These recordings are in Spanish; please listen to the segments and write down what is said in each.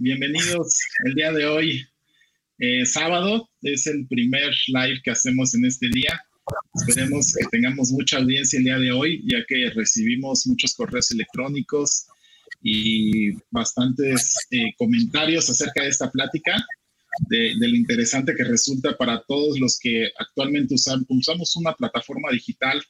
Bienvenidos el día de hoy, eh, sábado. Es el primer live que hacemos en este día. Esperemos que tengamos mucha audiencia el día de hoy, ya que recibimos muchos correos electrónicos y bastantes eh, comentarios acerca de esta plática, de, lo interesante que resulta para todos los que actualmente usamos una plataforma digital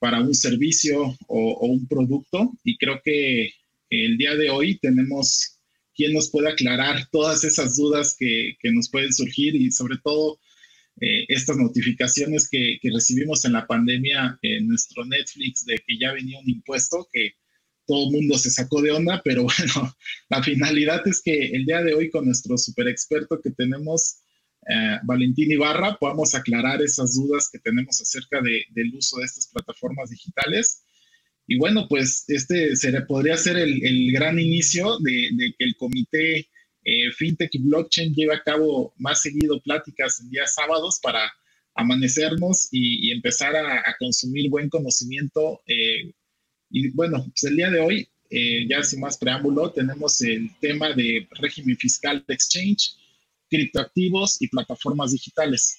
para un servicio o, un producto. Y creo que el día de hoy tenemos quien nos pueda aclarar todas esas dudas que, nos pueden surgir y sobre todo eh, estas notificaciones que, que, recibimos en la pandemia en nuestro Netflix de que ya venía un impuesto que todo el mundo se sacó de onda, pero bueno, la finalidad es que el día de hoy con nuestro super experto que tenemos, eh, Valentín Ibarra, podamos aclarar esas dudas que tenemos acerca del uso de estas plataformas digitales. Y bueno, pues este podría ser el, gran inicio de, que el comité eh, FinTech y Blockchain lleve a cabo más seguido pláticas en días sábados para amanecernos y, empezar a, consumir buen conocimiento eh, y bueno, pues el día de hoy, eh, ya sin más preámbulo, tenemos el tema de régimen fiscal de exchange, criptoactivos y plataformas digitales.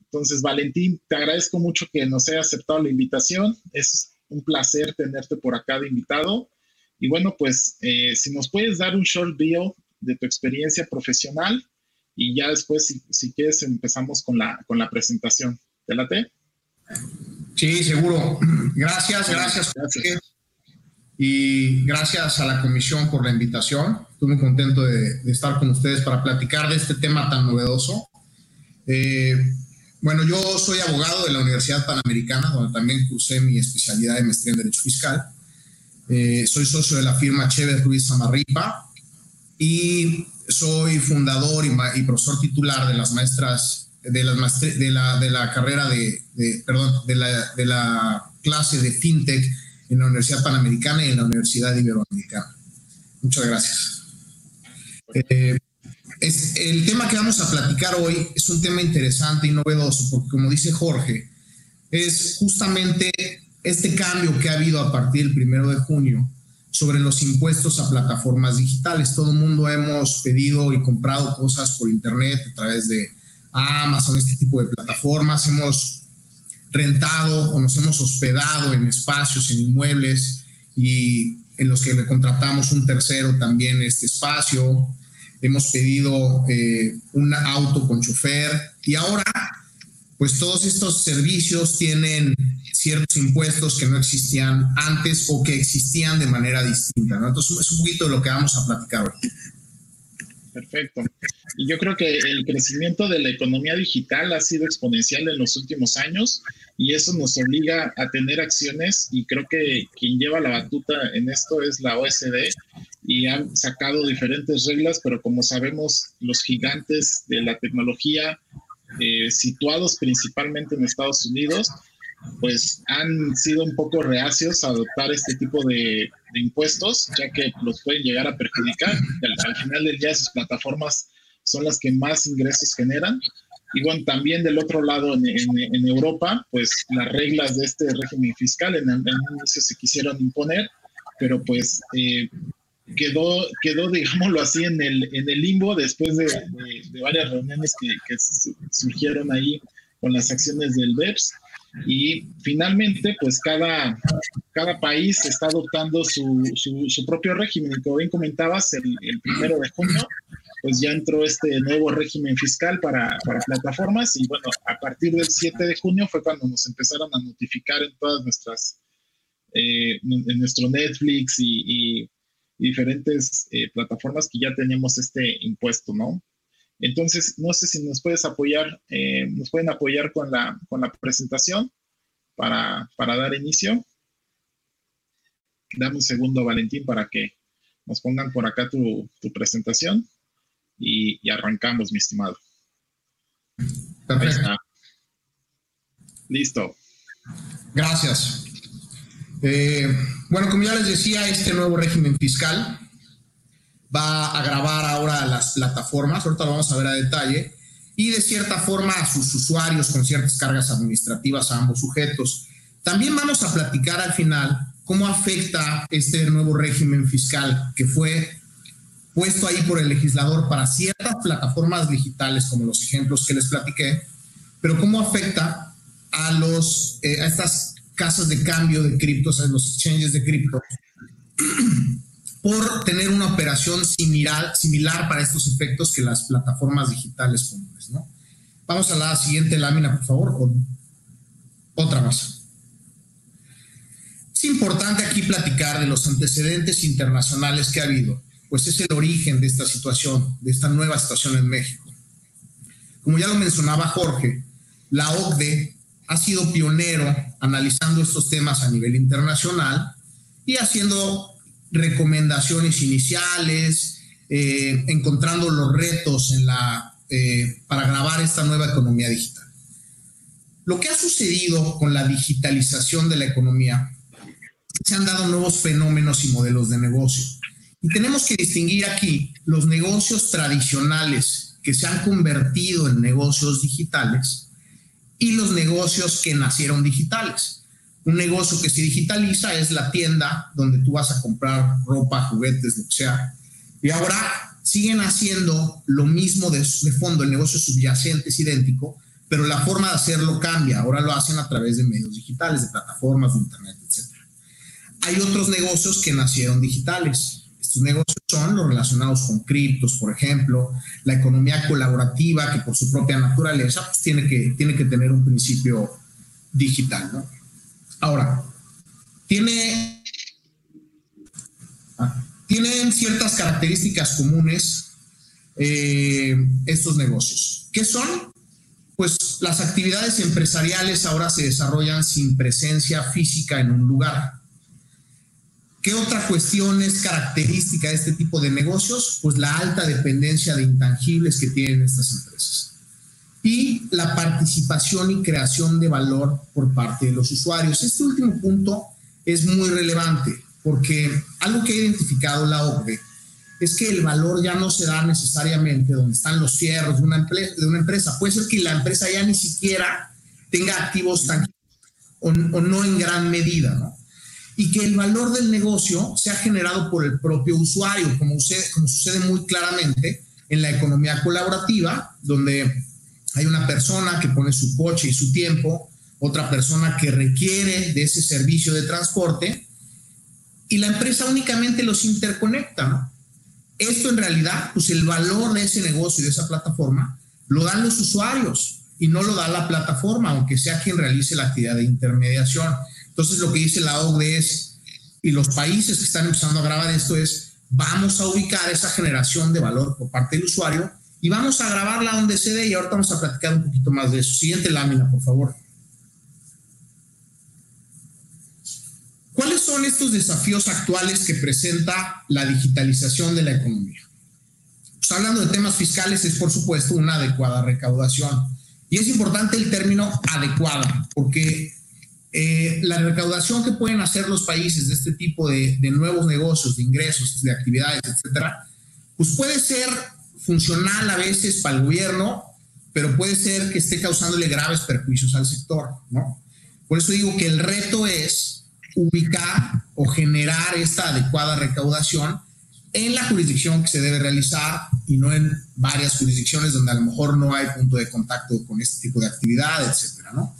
Entonces, Valentín, te agradezco mucho que nos hayas aceptado la invitación. Es un placer tenerte por acá de invitado. Y bueno, pues eh, si nos puedes dar un short video de tu experiencia profesional y ya después, si, si quieres, empezamos con la, con la presentación. ¿Te late? Sí, seguro. Gracias, gracias. gracias y gracias a la comisión por la invitación. Estoy muy contento de, estar con ustedes para platicar de este tema tan novedoso. Eh, bueno, yo soy abogado de la Universidad Panamericana, donde también cursé mi especialidad de maestría en Derecho Fiscal. Eh, soy socio de la firma Chévez Ruiz Samarripa y soy fundador y, profesor titular de las maestras de, las de, la, de la carrera de, perdón, de la, de la clase de FinTech en la Universidad Panamericana y en la Universidad Iberoamericana. Muchas gracias. Eh, es, el tema que vamos a platicar hoy es un tema interesante y novedoso, porque como dice Jorge, es justamente este cambio que ha habido a partir del primero de junio sobre los impuestos a plataformas digitales. Todo el mundo hemos pedido y comprado cosas por internet a través de Amazon, este tipo de plataformas. Hemos rentado o nos hemos hospedado en espacios, en inmuebles y en los que le contratamos un tercero también este espacio. Hemos pedido eh, un auto con chofer y ahora pues todos estos servicios tienen ciertos impuestos que no existían antes o que existían de manera distinta. Entonces es un poquito de lo que vamos a platicar hoy. Perfecto. Y yo creo que el crecimiento de la economía digital ha sido exponencial en los últimos años y eso nos obliga a tener acciones y creo que quien lleva la batuta en esto es la OSD y han sacado diferentes reglas, pero como sabemos, los gigantes de la tecnología eh, situados principalmente en Estados Unidos, pues han sido un poco reacios a adoptar este tipo de, impuestos, ya que los pueden llegar a perjudicar. Al, final del día, sus plataformas son las que más ingresos generan. Y bueno, también del otro lado, en, Europa, pues las reglas de este régimen fiscal en el, inicio se quisieron imponer, pero pues eh, quedó, quedó, digámoslo así, en el, en el limbo después de, varias reuniones que, que surgieron ahí con las acciones del BEPS y finalmente, pues cada, cada país está adoptando su, su, propio régimen. Y como bien comentabas, el, primero de junio, pues ya entró este nuevo régimen fiscal para, para, plataformas. Y bueno, a partir del 7 de junio fue cuando nos empezaron a notificar en todas nuestras, eh, en nuestro Netflix y, diferentes eh, plataformas que ya teníamos este impuesto, ¿no? Entonces, no sé si nos puedes apoyar, eh, nos pueden apoyar con la, con la presentación para, dar inicio. Dame un segundo, Valentín, para que nos pongan por acá tu, presentación y, arrancamos, mi estimado. Listo. Gracias. Eh, bueno, como ya les decía, este nuevo régimen fiscal va a grabar ahora las plataformas, ahorita lo vamos a ver a detalle, y de cierta forma a sus usuarios con ciertas cargas administrativas a ambos sujetos. También vamos a platicar al final cómo afecta este nuevo régimen fiscal que fue puesto ahí por el legislador para ciertas plataformas digitales, como los ejemplos que les platiqué, pero cómo afecta a, los, eh, a estas casas de cambio de criptos, a los exchanges de cripto, por tener una operación similar, similar para estos efectos que las plataformas digitales comunes. ¿no? Vamos a la siguiente lámina, por favor, otra más. Es importante aquí platicar de los antecedentes internacionales que ha habido, pues es el origen de esta situación, de esta nueva situación en México. Como ya lo mencionaba Jorge, la OCDE ha sido pionero analizando estos temas a nivel internacional y haciendo recomendaciones iniciales, eh, encontrando los retos eh, para grabar esta nueva economía digital. Lo que ha sucedido con la digitalización de la economía, se han dado nuevos fenómenos y modelos de negocio. Y tenemos que distinguir aquí los negocios tradicionales que se han convertido en negocios digitales y los negocios que nacieron digitales. Un negocio que se digitaliza es la tienda donde tú vas a comprar ropa, juguetes, lo que sea. Y ahora siguen haciendo lo mismo de, fondo, el negocio subyacente es idéntico, pero la forma de hacerlo cambia. Ahora lo hacen a través de medios digitales, de plataformas, de internet, etc. Hay otros negocios que nacieron digitales. Estos negocios son los relacionados con criptos, por ejemplo, la economía colaborativa, que por su propia naturaleza pues, tiene, que, tiene que tener un principio digital. ¿no? Ahora, tiene, ah, tienen ciertas características comunes eh, estos negocios. ¿Qué son? Pues las actividades empresariales ahora se desarrollan sin presencia física en un lugar. ¿Qué otra cuestión es característica de este tipo de negocios? Pues la alta dependencia de intangibles que tienen estas empresas y la participación y creación de valor por parte de los usuarios. Este último punto es muy relevante porque algo que ha identificado la OCDE es que el valor ya no se da necesariamente donde están los cierros de una, empresa. Puede ser que la empresa ya ni siquiera tenga activos tangibles o, o no en gran medida, ¿no? Y que el valor del negocio sea generado por el propio usuario, como sucede, muy claramente en la economía colaborativa, donde hay una persona que pone su coche y su tiempo, otra persona que requiere de ese servicio de transporte y la empresa únicamente los interconecta. Esto en realidad, pues el valor de ese negocio y de esa plataforma lo dan los usuarios y no lo da la plataforma, aunque sea quien realice la actividad de intermediación. Entonces lo que dice la OCDE es, y los países que están empezando a grabar esto es, vamos a ubicar esa generación de valor por parte del usuario y vamos a grabarla donde se dé y ahorita vamos a platicar un poquito más de eso. Siguiente lámina, por favor. ¿Cuáles son estos desafíos actuales que presenta la digitalización de la economía? Pues hablando de temas fiscales es por supuesto una adecuada recaudación. Y es importante el término adecuada, porque eh, la recaudación que pueden hacer los países de este tipo de, de nuevos negocios, de ingresos, de actividades, etcétera, pues puede ser funcional a veces para el gobierno, pero puede ser que esté causándole graves perjuicios al sector, ¿no? Por eso digo que el reto es ubicar o generar esta adecuada recaudación en la jurisdicción que se debe realizar y no en varias jurisdicciones donde a lo mejor no hay punto de contacto con este tipo de actividad, etcétera, ¿no?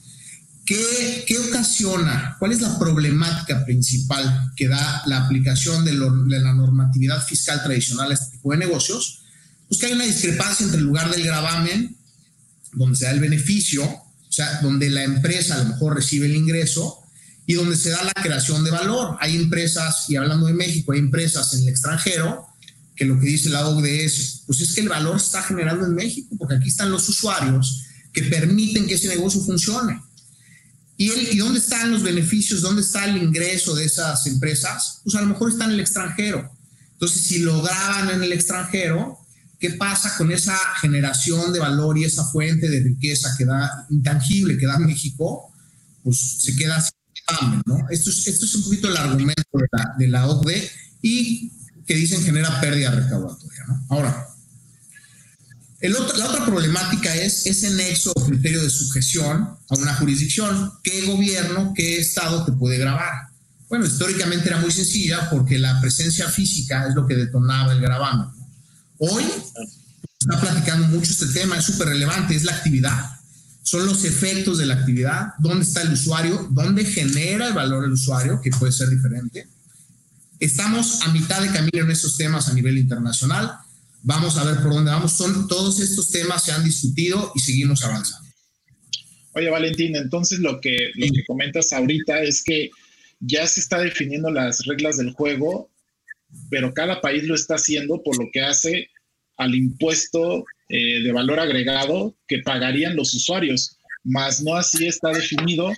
¿Qué, ¿Qué, ocasiona? ¿Cuál es la problemática principal que da la aplicación de, de la normatividad fiscal tradicional a este tipo de negocios? pues que hay una discrepancia entre el lugar del gravamen, donde se da el beneficio, o sea, donde la empresa a lo mejor recibe el ingreso, y donde se da la creación de valor. Hay empresas, y hablando de México, hay empresas en el extranjero que lo que dice la OCDE es, pues es que el valor se está generando en México, porque aquí están los usuarios que permiten que ese negocio funcione. ¿Y, ¿Y dónde están los beneficios? ¿Dónde está el ingreso de esas empresas? Pues a lo mejor está en el extranjero. Entonces, si lo graban en el extranjero, ¿Qué pasa con esa generación de valor y esa fuente de riqueza que da intangible que da México? Pues se queda sin ¿no? Esto es, esto es un poquito el argumento de la, de la OCDE y que dicen genera pérdida recaudatoria, ¿no? Ahora, el otro, la otra problemática es ese nexo o criterio de sujeción a una jurisdicción. ¿Qué gobierno, qué estado te puede grabar? Bueno, históricamente era muy sencilla porque la presencia física es lo que detonaba el gravamen. Hoy está platicando mucho este tema, es súper relevante, es la actividad. Son los efectos de la actividad, dónde está el usuario, dónde genera el valor el usuario, que puede ser diferente. Estamos a mitad de camino en estos temas a nivel internacional. Vamos a ver por dónde vamos. Son, todos estos temas se han discutido y seguimos avanzando. Oye, Valentín, entonces lo que, lo que comentas ahorita es que ya se está definiendo las reglas del juego, pero cada país lo está haciendo por lo que hace al impuesto eh, de valor agregado que pagarían los usuarios, más no así está definido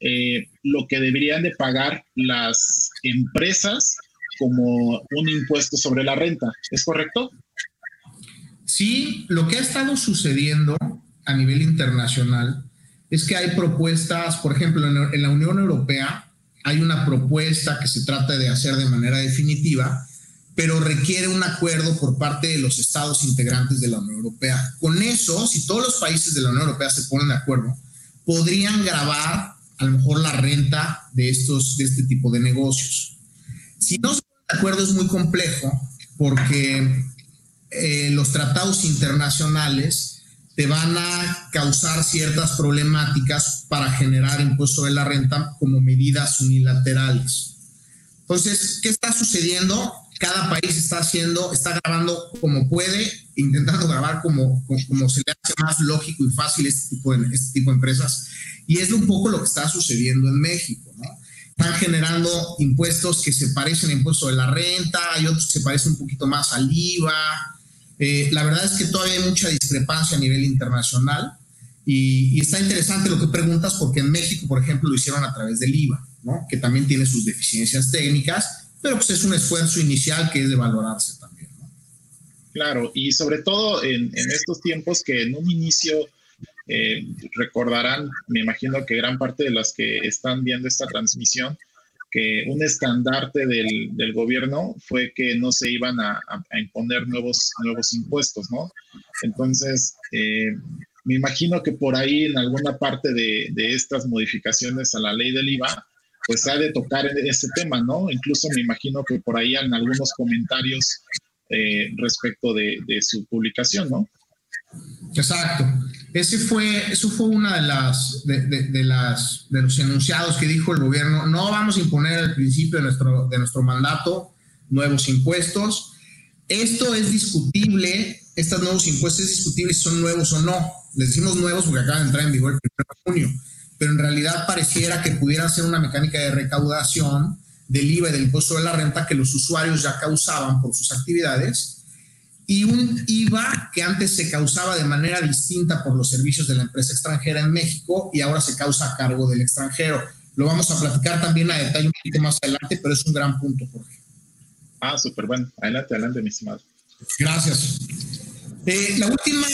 eh, lo que deberían de pagar las empresas como un impuesto sobre la renta. ¿Es correcto? Sí, lo que ha estado sucediendo a nivel internacional es que hay propuestas, por ejemplo, en, la Unión Europea hay una propuesta que se trata de hacer de manera definitiva, pero requiere un acuerdo por parte de los estados integrantes de la Unión Europea. Con eso, si todos los países de la Unión Europea se ponen de acuerdo, podrían grabar a lo mejor la renta de, estos, de este tipo de negocios. Si no se ponen de acuerdo es muy complejo porque eh, los tratados internacionales te van a causar ciertas problemáticas para generar impuesto de la renta como medidas unilaterales. Entonces, ¿qué está sucediendo? Cada país está haciendo, está grabando como puede, intentando grabar como, como, se le hace más lógico y fácil este tipo, de, este tipo de empresas. Y es un poco lo que está sucediendo en México, ¿no? Están generando impuestos que se parecen a impuesto de la renta, hay otros que se parecen un poquito más al IVA, eh, la verdad es que todavía hay mucha discrepancia a nivel internacional y, está interesante lo que preguntas porque en México, por ejemplo, lo hicieron a través del IVA, ¿no? que también tiene sus deficiencias técnicas, pero pues es un esfuerzo inicial que es de valorarse también. Claro, y sobre todo en, estos tiempos que en un inicio eh, recordarán, me imagino que gran parte de las que están viendo esta transmisión, que un estandarte del, del, gobierno fue que no se iban a, a, imponer nuevos, nuevos impuestos, ¿no? Entonces, eh, me imagino que por ahí en alguna parte de, de, estas modificaciones a la ley del IVA, pues ha de tocar ese tema, ¿no? Incluso me imagino que por ahí en algunos comentarios eh, respecto de, de su publicación, ¿no? Exacto. Ese fue, eso fue una de las de, las de los enunciados que dijo el gobierno. No vamos a imponer al principio de nuestro, de nuestro mandato nuevos impuestos. Esto es discutible, estos nuevos impuestos es discutible si son nuevos o no. Les decimos nuevos porque acaban de entrar en vigor el 1 de junio, pero en realidad pareciera que pudieran ser una mecánica de recaudación del IVA y del impuesto de la renta que los usuarios ya causaban por sus actividades y un IVA que antes se causaba de manera distinta por los servicios de la empresa extranjera en México y ahora se causa a cargo del extranjero. Lo vamos a platicar también a detalle un poquito más adelante, pero es un gran punto, Jorge. Ah, súper bueno. Adelante, adelante, mi estimado. Gracias. Eh, la última,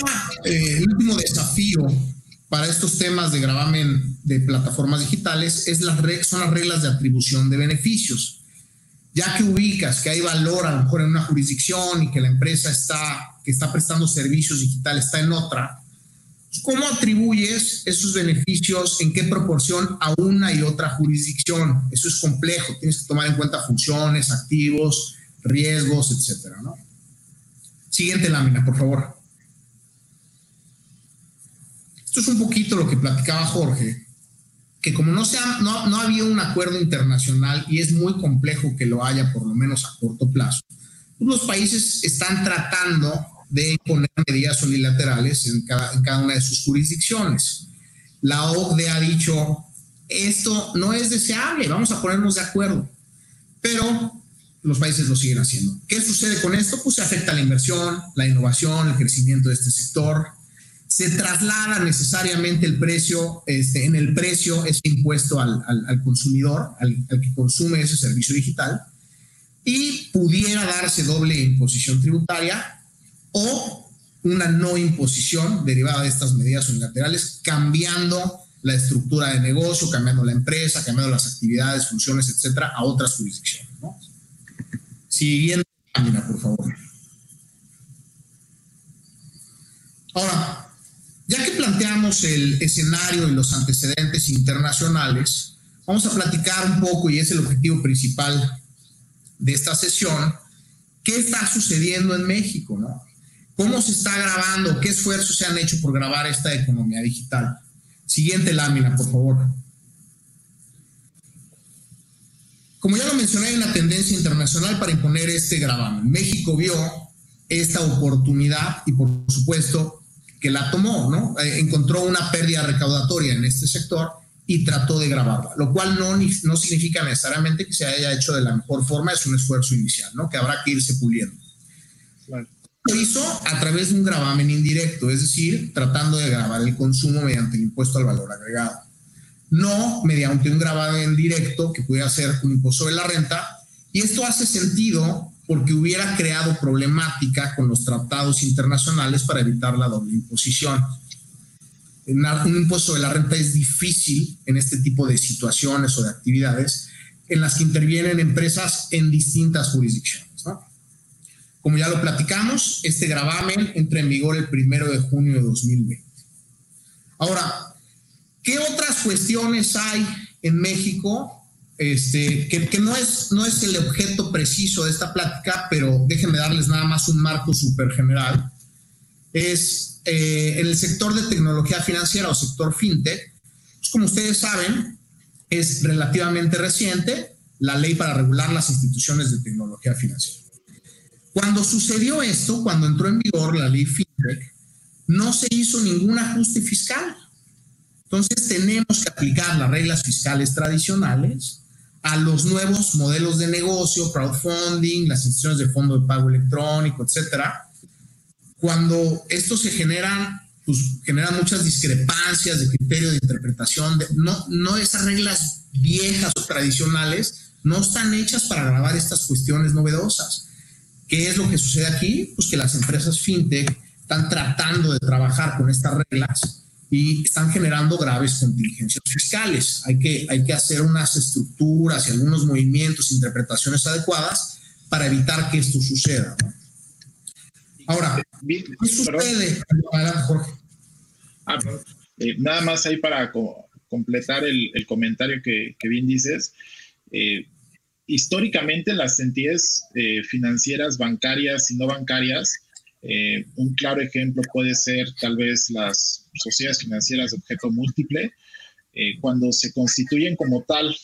eh, el último desafío para estos temas de gravamen de plataformas digitales es las son las reglas de atribución de beneficios ya que ubicas que hay valor a lo mejor en una jurisdicción y que la empresa está, que está prestando servicios digitales está en otra, pues, ¿cómo atribuyes esos beneficios, en qué proporción a una y otra jurisdicción? Eso es complejo, tienes que tomar en cuenta funciones, activos, riesgos, etcétera, ¿no? Siguiente lámina, por favor. Esto es un poquito lo que platicaba Jorge que como no, sea, no, no había un acuerdo internacional y es muy complejo que lo haya, por lo menos a corto plazo, los países están tratando de imponer medidas unilaterales en cada, en cada una de sus jurisdicciones. La OCDE ha dicho, esto no es deseable, vamos a ponernos de acuerdo, pero los países lo siguen haciendo. ¿Qué sucede con esto? Pues se afecta la inversión, la innovación, el crecimiento de este sector, se traslada necesariamente el precio, este, en el precio ese impuesto al, al, consumidor, al, al, que consume ese servicio digital, y pudiera darse doble imposición tributaria o una no imposición derivada de estas medidas unilaterales, cambiando la estructura de negocio, cambiando la empresa, cambiando las actividades, funciones, etcétera, a otras jurisdicciones. ¿no? Siguiente página, por favor. Ahora, ya que planteamos el escenario y los antecedentes internacionales, vamos a platicar un poco, y es el objetivo principal de esta sesión, ¿qué está sucediendo en México? ¿no? ¿Cómo se está grabando? ¿Qué esfuerzos se han hecho por grabar esta economía digital? Siguiente lámina, por favor. Como ya lo mencioné, hay una tendencia internacional para imponer este gravamen. México vio esta oportunidad y por supuesto que la tomó, ¿no? Eh, encontró una pérdida recaudatoria en este sector y trató de grabarla, lo cual no, no significa necesariamente que se haya hecho de la mejor forma, es un esfuerzo inicial, ¿no? Que habrá que irse puliendo. Lo hizo a través de un gravamen indirecto, es decir, tratando de grabar el consumo mediante el impuesto al valor agregado no mediante un gravamen directo que pudiera ser un impuesto sobre la renta. Y esto hace sentido porque hubiera creado problemática con los tratados internacionales para evitar la doble imposición. Un impuesto de la renta es difícil en este tipo de situaciones o de actividades en las que intervienen empresas en distintas jurisdicciones. Como ya lo platicamos, este gravamen entra en vigor el primero de junio de 2020. Ahora, ¿Qué otras cuestiones hay en México? Este, que, no, es, no es el objeto preciso de esta plática, pero déjenme darles nada más un marco súper general. Es eh, en el sector de tecnología financiera o sector fintech, pues, como ustedes saben, es relativamente reciente la ley para regular las instituciones de tecnología financiera. Cuando sucedió esto, cuando entró en vigor la ley fintech, no se hizo ningún ajuste fiscal entonces tenemos que aplicar las reglas fiscales tradicionales a los nuevos modelos de negocio, crowdfunding, las instituciones de fondo de pago electrónico, etcétera. Cuando estos se generan, pues generan muchas discrepancias de criterio de interpretación, de, no, no esas reglas viejas o tradicionales no están hechas para grabar estas cuestiones novedosas. ¿Qué es lo que sucede aquí? Pues que las empresas fintech están tratando de trabajar con estas reglas y están generando graves contingencias fiscales. Hay que, hay que hacer unas estructuras y algunos movimientos, interpretaciones adecuadas para evitar que esto suceda. Ahora, ¿qué sucede? Jorge. Ah, eh, nada más ahí para completar el, comentario que, bien dices. Eh, históricamente las entidades eh, financieras, bancarias y no bancarias, eh, un claro ejemplo puede ser tal vez las sociedades financieras de objeto múltiple. Eh, cuando se constituyen como tal,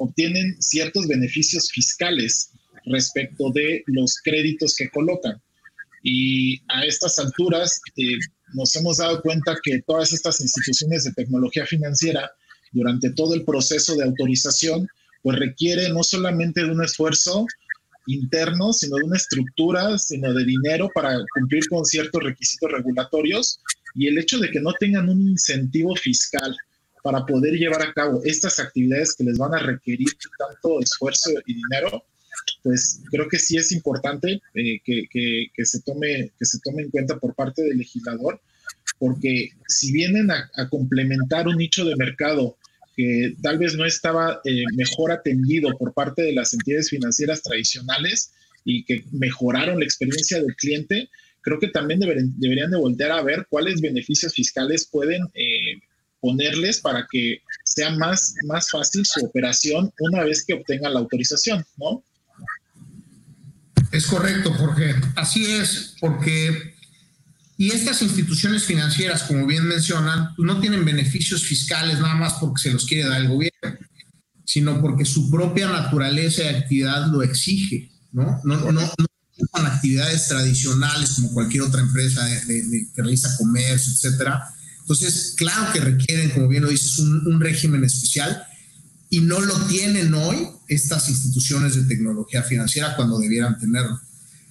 obtienen ciertos beneficios fiscales respecto de los créditos que colocan. Y a estas alturas eh, nos hemos dado cuenta que todas estas instituciones de tecnología financiera, durante todo el proceso de autorización, pues requiere no solamente de un esfuerzo interno, sino de una estructura, sino de dinero para cumplir con ciertos requisitos regulatorios y el hecho de que no tengan un incentivo fiscal para poder llevar a cabo estas actividades que les van a requerir tanto esfuerzo y dinero, pues creo que sí es importante eh, que, se tome, que se tome en cuenta por parte del legislador, porque si vienen a complementar un nicho de mercado que tal vez no estaba eh, mejor atendido por parte de las entidades financieras tradicionales y que mejoraron la experiencia del cliente, creo que también deberían de voltear a ver cuáles beneficios fiscales pueden eh, ponerles para que sea más, más fácil su operación una vez que obtengan la autorización, ¿no? Es correcto, Jorge. Así es, porque y estas instituciones financieras, como bien mencionan, pues, no tienen beneficios fiscales nada más porque se los quiere dar el gobierno, sipro porque su propia naturaleza y actividad lo exige, ¿no? No, no, no actividades tradicionales como cualquier otra empresa que realiza comercio, etcétera. Entonces, claro que requieren, como bien lo dices, un régimen especial y no lo tienen hoy estas instituciones de tecnología financiera cuando debieran tenerlo.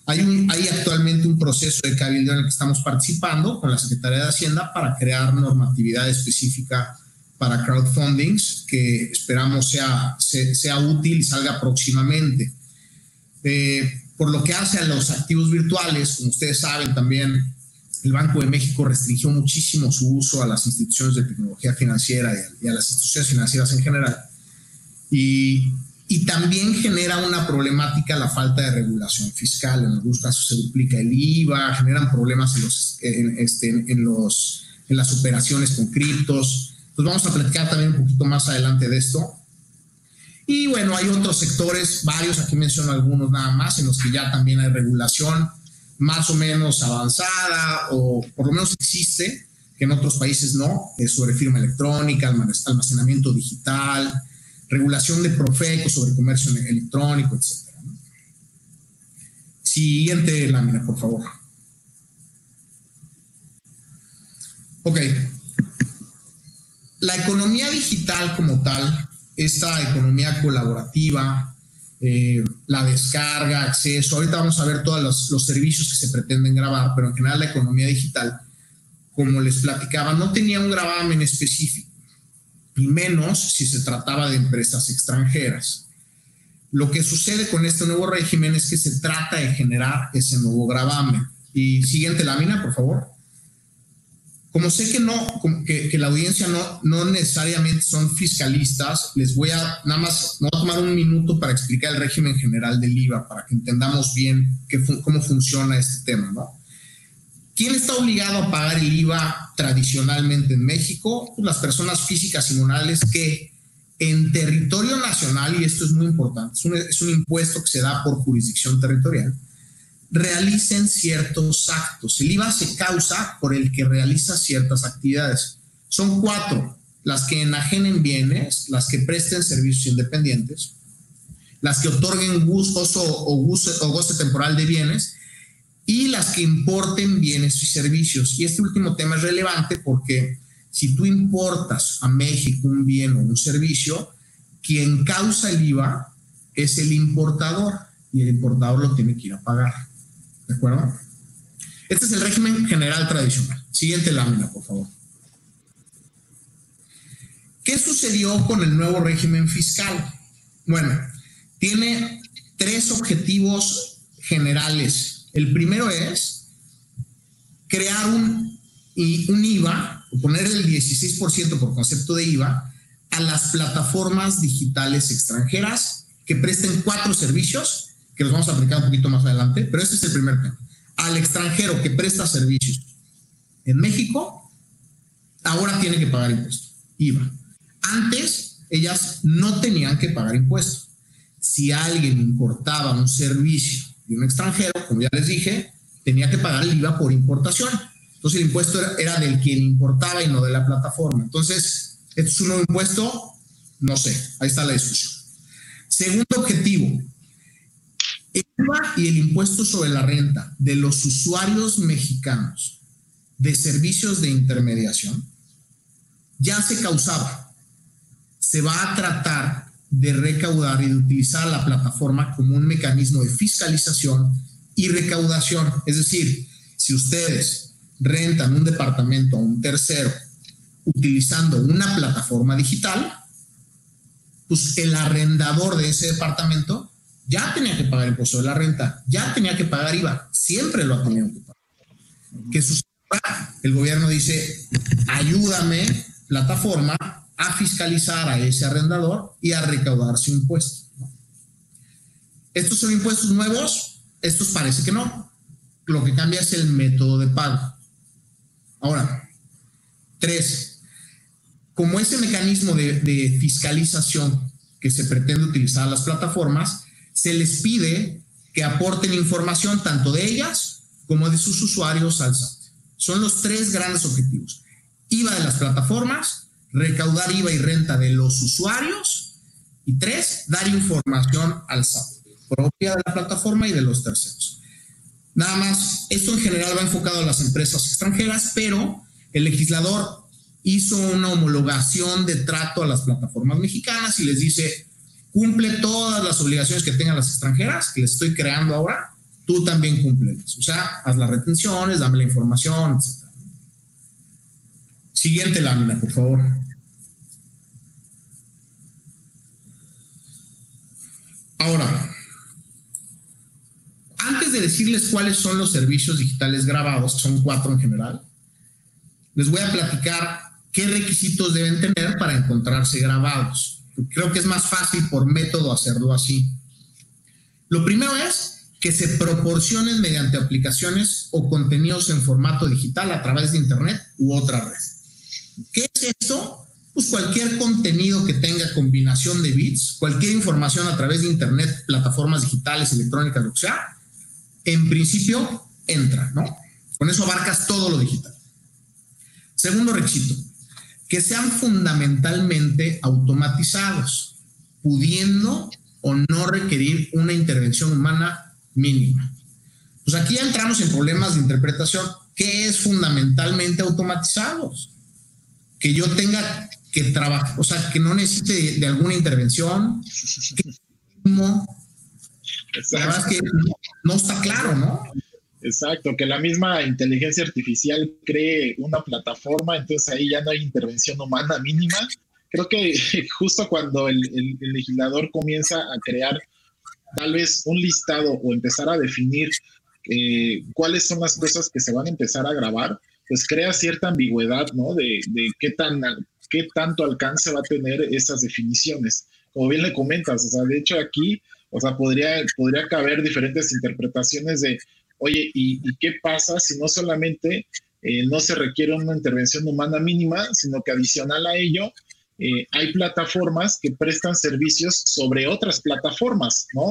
Hay, actualmente un proceso de cabildo en el que estamos participando con la Secretaría de Hacienda para crear normatividad específica para crowdfundings que esperamos sea, sea, útil y salga próximamente. Eh, por lo que hace a los activos virtuales, como ustedes saben también, el Banco de México restringió muchísimo su uso a las instituciones de tecnología financiera y a, las instituciones financieras en general. Y, y también genera una problemática la falta de regulación fiscal. En algunos casos se duplica el IVA, generan problemas en, los, este, en, los, en las operaciones con criptos. Pues vamos a platicar también un poquito más adelante de esto. Y bueno, hay otros sectores, varios, aquí menciono algunos nada más, en los que ya también hay regulación más o menos avanzada o por lo menos existe, que en otros países no, sobre firma electrónica, almacenamiento digital, regulación de Profeco sobre comercio electrónico, etc. Siguiente lámina, por favor. Ok. La economía digital como tal esta economía colaborativa, eh, la descarga, acceso. Ahorita vamos a ver todos los, servicios que se pretenden grabar, pero en general la economía digital, como les platicaba, no tenía un gravamen específico, y menos si se trataba de empresas extranjeras. Lo que sucede con este nuevo régimen es que se trata de generar ese nuevo gravamen. Y siguiente lámina, por favor como sé que no, que, la audiencia no, no necesariamente son fiscalistas, les voy a nada más, voy a tomar un minuto para explicar el régimen general del IVA, para que entendamos bien cómo funciona este tema, ¿no? ¿Quién está obligado a pagar el IVA tradicionalmente en México? Pues las personas físicas y morales que en territorio nacional, y esto es muy importante, es un, es un impuesto que se da por jurisdicción territorial, realicen ciertos actos. El IVA se causa por el que realiza ciertas actividades. Son cuatro, las que enajenen bienes, las que presten servicios independientes, las que otorguen gusto o, goce, o goce temporal de bienes y las que importen bienes y servicios. Y este último tema es relevante porque si tú importas a México un bien o un servicio, quien causa el IVA es el importador y el importador lo tiene que ir a pagar. ¿De acuerdo? Este es el régimen general tradicional. Siguiente lámina, por favor. ¿Qué sucedió con el nuevo régimen fiscal? Bueno, tiene tres objetivos generales. El primero es crear un, IVA, o poner el 16% por concepto de IVA, a las plataformas digitales extranjeras que presten cuatro servicios que los vamos a aplicar un poquito más adelante, pero este es el primer tema. Al extranjero que presta servicios en México, ahora tiene que pagar impuestos, IVA. Antes, ellas no tenían que pagar impuestos. Si alguien importaba un servicio de un extranjero, como ya les dije, tenía que pagar el IVA por importación. Entonces el impuesto era, era del quien importaba y no de la plataforma. Entonces, ¿esto es un nuevo impuesto? No sé, ahí está la discusión. Segundo objetivo, el IVA y el impuesto sobre la renta de los usuarios mexicanos de servicios de intermediación ya se causaba. Se va a tratar de recaudar y de utilizar la plataforma como un mecanismo de fiscalización y recaudación. Es decir, si ustedes rentan un departamento a un tercero utilizando una plataforma digital, pues el arrendador de ese departamento ya tenía que pagar impuesto de la renta, ya tenía que pagar IVA, siempre lo ha tenido que pagar. ¿Qué sucede? El gobierno dice, ayúdame, plataforma, a fiscalizar a ese arrendador y a recaudar su impuesto. ¿Estos son impuestos nuevos? Estos parece que no. Lo que cambia es el método de pago. Ahora, tres, como ese mecanismo de, fiscalización que se pretende utilizar a las plataformas, se les pide que aporten información tanto de ellas como de sus usuarios al SAT. Son los tres grandes objetivos. IVA de las plataformas, recaudar IVA y renta de los usuarios y tres, dar información al SAT, propia de la plataforma y de los terceros. Nada más, esto en general va enfocado a las empresas extranjeras, pero el legislador hizo una homologación de trato a las plataformas mexicanas y les dice, cumple todas las obligaciones que tengan las extranjeras que les estoy creando ahora, tú también cúmplelas. O sea, haz las retenciones, dame la información, etc. Siguiente lámina, por favor. Ahora, antes de decirles cuáles son los servicios digitales grabados, son cuatro en general, les voy a platicar qué requisitos deben tener para encontrarse grabados creo que es más fácil por método hacerlo así. Lo primero es que se proporcionen mediante aplicaciones o contenidos en formato digital a través de Internet u otra red. ¿Qué es esto? pues cualquier contenido que tenga combinación de bits, cualquier información a través de Internet, plataformas digitales, electrónicas, lo que sea, en principio entra, ¿no? Con eso abarcas todo lo digital. Segundo requisito, que sean fundamentalmente automatizados, pudiendo o no requerir una intervención humana mínima. Pues aquí ya entramos en problemas de interpretación. ¿Qué es fundamentalmente automatizados? Que yo tenga que trabajar, o sea, que no necesite de, alguna intervención. Que no, que no está claro, ¿no? Exacto, que la misma inteligencia artificial cree una plataforma, entonces ahí ya no hay intervención humana mínima. Creo que justo cuando el, legislador comienza a crear tal vez un listado o empezar a definir eh, cuáles son las cosas que se van a empezar a grabar, pues crea cierta ambigüedad, ¿no? De, de qué, tan, qué tanto alcance va a tener esas definiciones. Como bien le comentas, o sea, de hecho aquí, o sea, podría, podría caber diferentes interpretaciones de Oye, ¿y, qué pasa si no solamente eh, no se requiere una intervención humana mínima, sino que adicional a ello, eh, hay plataformas que prestan servicios sobre otras plataformas, ¿no?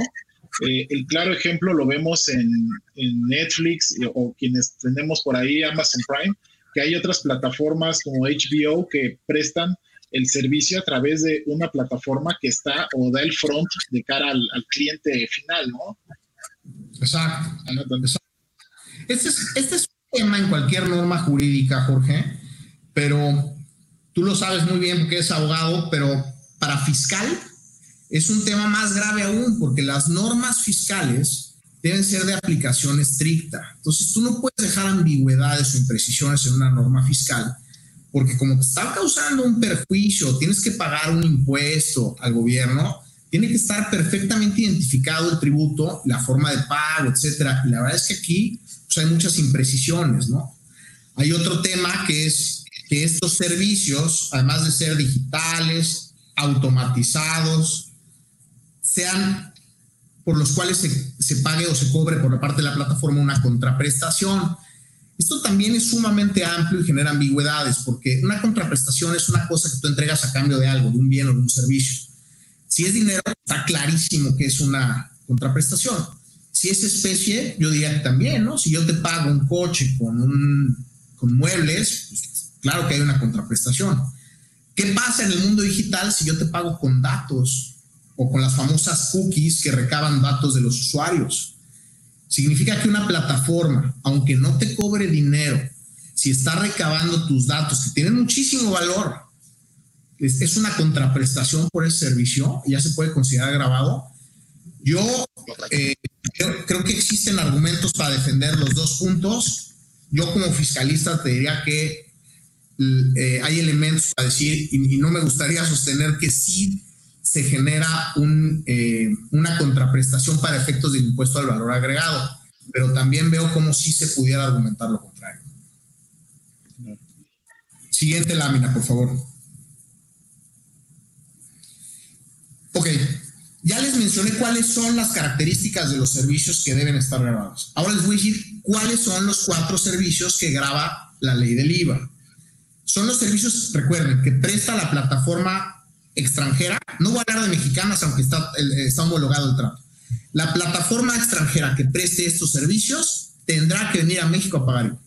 Eh, el claro ejemplo lo vemos en, Netflix o quienes tenemos por ahí Amazon Prime, que hay otras plataformas como HBO que prestan el servicio a través de una plataforma que está o da el front de cara al, al cliente final, ¿no? Exacto. Este es, este es un tema en cualquier norma jurídica, Jorge, pero tú lo sabes muy bien porque es abogado, pero para fiscal es un tema más grave aún, porque las normas fiscales deben ser de aplicación estricta. Entonces, tú no puedes dejar ambigüedades o imprecisiones en una norma fiscal, porque como te está causando un perjuicio, tienes que pagar un impuesto al gobierno, tiene que estar perfectamente identificado el tributo, la forma de pago, etcétera. Y la verdad es que aquí pues, hay muchas imprecisiones, ¿no? Hay otro tema que es que estos servicios, además de ser digitales, automatizados, sean por los cuales se, se pague o se cobre por la parte de la plataforma una contraprestación. Esto también es sumamente amplio y genera ambigüedades, porque una contraprestación es una cosa que tú entregas a cambio de algo, de un bien o de un servicio si es dinero, está clarísimo que es una contraprestación. Si es especie, yo diría que también, ¿no? Si yo te pago un coche con, un, con muebles, pues, claro que hay una contraprestación. ¿Qué pasa en el mundo digital si yo te pago con datos o con las famosas cookies que recaban datos de los usuarios? Significa que una plataforma, aunque no te cobre dinero, si está recabando tus datos, que tienen muchísimo valor, es, una contraprestación por ese servicio, ya se puede considerar grabado. Yo eh, creo, que existen argumentos para defender los dos puntos. Yo como fiscalista te diría que eh, hay elementos para decir, y, no me gustaría sostener que sí se genera eh, una contraprestación para efectos del impuesto al valor agregado, pero también veo como si se pudiera argumentar lo contrario. Siguiente lámina, por favor. Ok, ya les mencioné cuáles son las características de los servicios que deben estar grabados. Ahora les voy a decir cuáles son los cuatro servicios que graba la ley del IVA. Son los servicios, recuerden, que presta la plataforma extranjera. No voy a hablar de mexicanas, aunque está, está homologado el trato. La plataforma extranjera que preste estos servicios tendrá que venir a México a pagar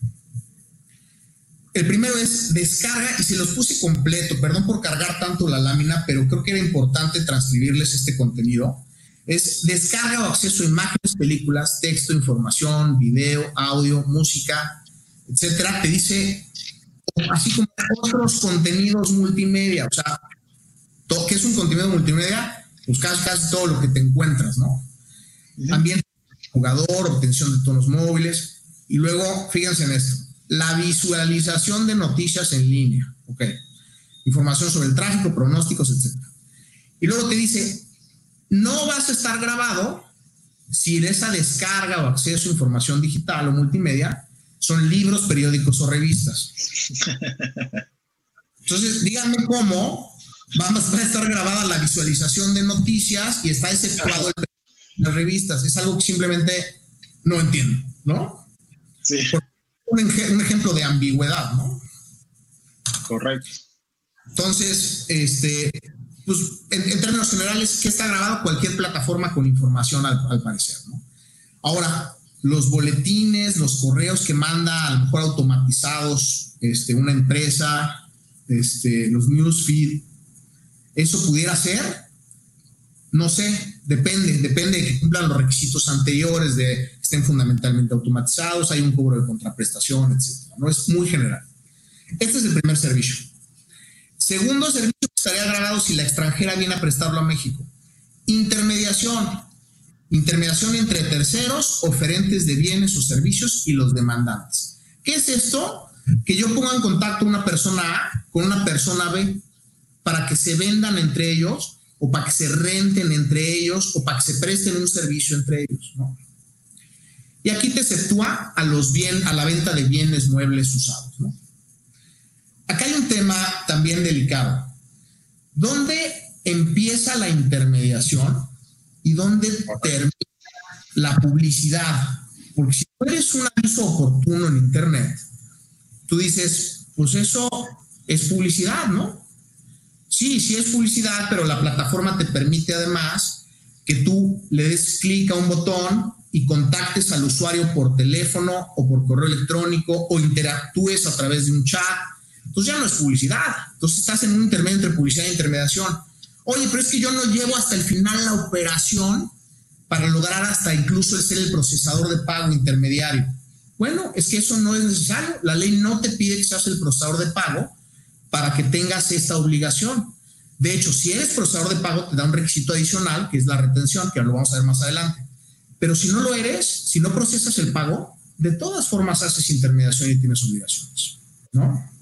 el primero es descarga y se los puse completo, perdón por cargar tanto la lámina, pero creo que era importante transcribirles este contenido. Es descarga o acceso a imágenes, películas, texto, información, video, audio, música, etcétera. Te dice, así como otros contenidos multimedia, o sea, ¿qué es un contenido multimedia? Buscas pues casi todo lo que te encuentras, ¿no? También jugador, obtención de tonos móviles. Y luego, fíjense en esto la visualización de noticias en línea, ok. Información sobre el tráfico, pronósticos, etc. Y luego te dice, no vas a estar grabado si esa descarga o acceso a información digital o multimedia son libros, periódicos o revistas. Entonces, díganme cómo va a estar grabada la visualización de noticias y está exceptuado el las revistas. Es algo que simplemente no entiendo, ¿no? Sí un, ejemplo de ambigüedad, ¿no? Correcto. Entonces, este, pues en, términos generales, ¿qué está grabado? Cualquier plataforma con información al, parecer, ¿no? Ahora, los boletines, los correos que manda a lo mejor automatizados este, una empresa, este, los newsfeed, ¿eso pudiera ser? No sé, depende, depende de que cumplan los requisitos anteriores, de que estén fundamentalmente automatizados, hay un cobro de contraprestación, etcétera. No es muy general. Este es el primer servicio. Segundo servicio que estaría grabado si la extranjera viene a prestarlo a México. Intermediación. Intermediación entre terceros, oferentes de bienes o servicios y los demandantes. ¿Qué es esto? Que yo ponga en contacto una persona A con una persona B para que se vendan entre ellos o para que se renten entre ellos o para que se presten un servicio entre ellos. Y aquí te exceptúa a la venta de bienes muebles usados. ¿no? acá hay un tema también delicado. ¿Dónde empieza la intermediación y dónde termina la publicidad? Porque si tú eres un aviso oportuno en Internet, tú dices, pues eso es publicidad, ¿no? Sí, sí es publicidad, pero la plataforma te permite además que tú le des clic a un botón y contactes al usuario por teléfono o por correo electrónico o interactúes a través de un chat entonces ya no es publicidad. Entonces estás en un intermedio entre publicidad e intermediación. Oye, pero es que yo no llevo hasta el final la operación para lograr hasta incluso ser el procesador de pago intermediario. Bueno, es que eso no es necesario. La ley no te pide que seas el procesador de pago para que tengas esta obligación. De hecho, si eres procesador de pago, te da un requisito adicional, que es la retención, que lo vamos a ver más adelante. Pero si no lo eres, si no procesas el pago, de todas formas haces intermediación y tienes obligaciones, ¿no?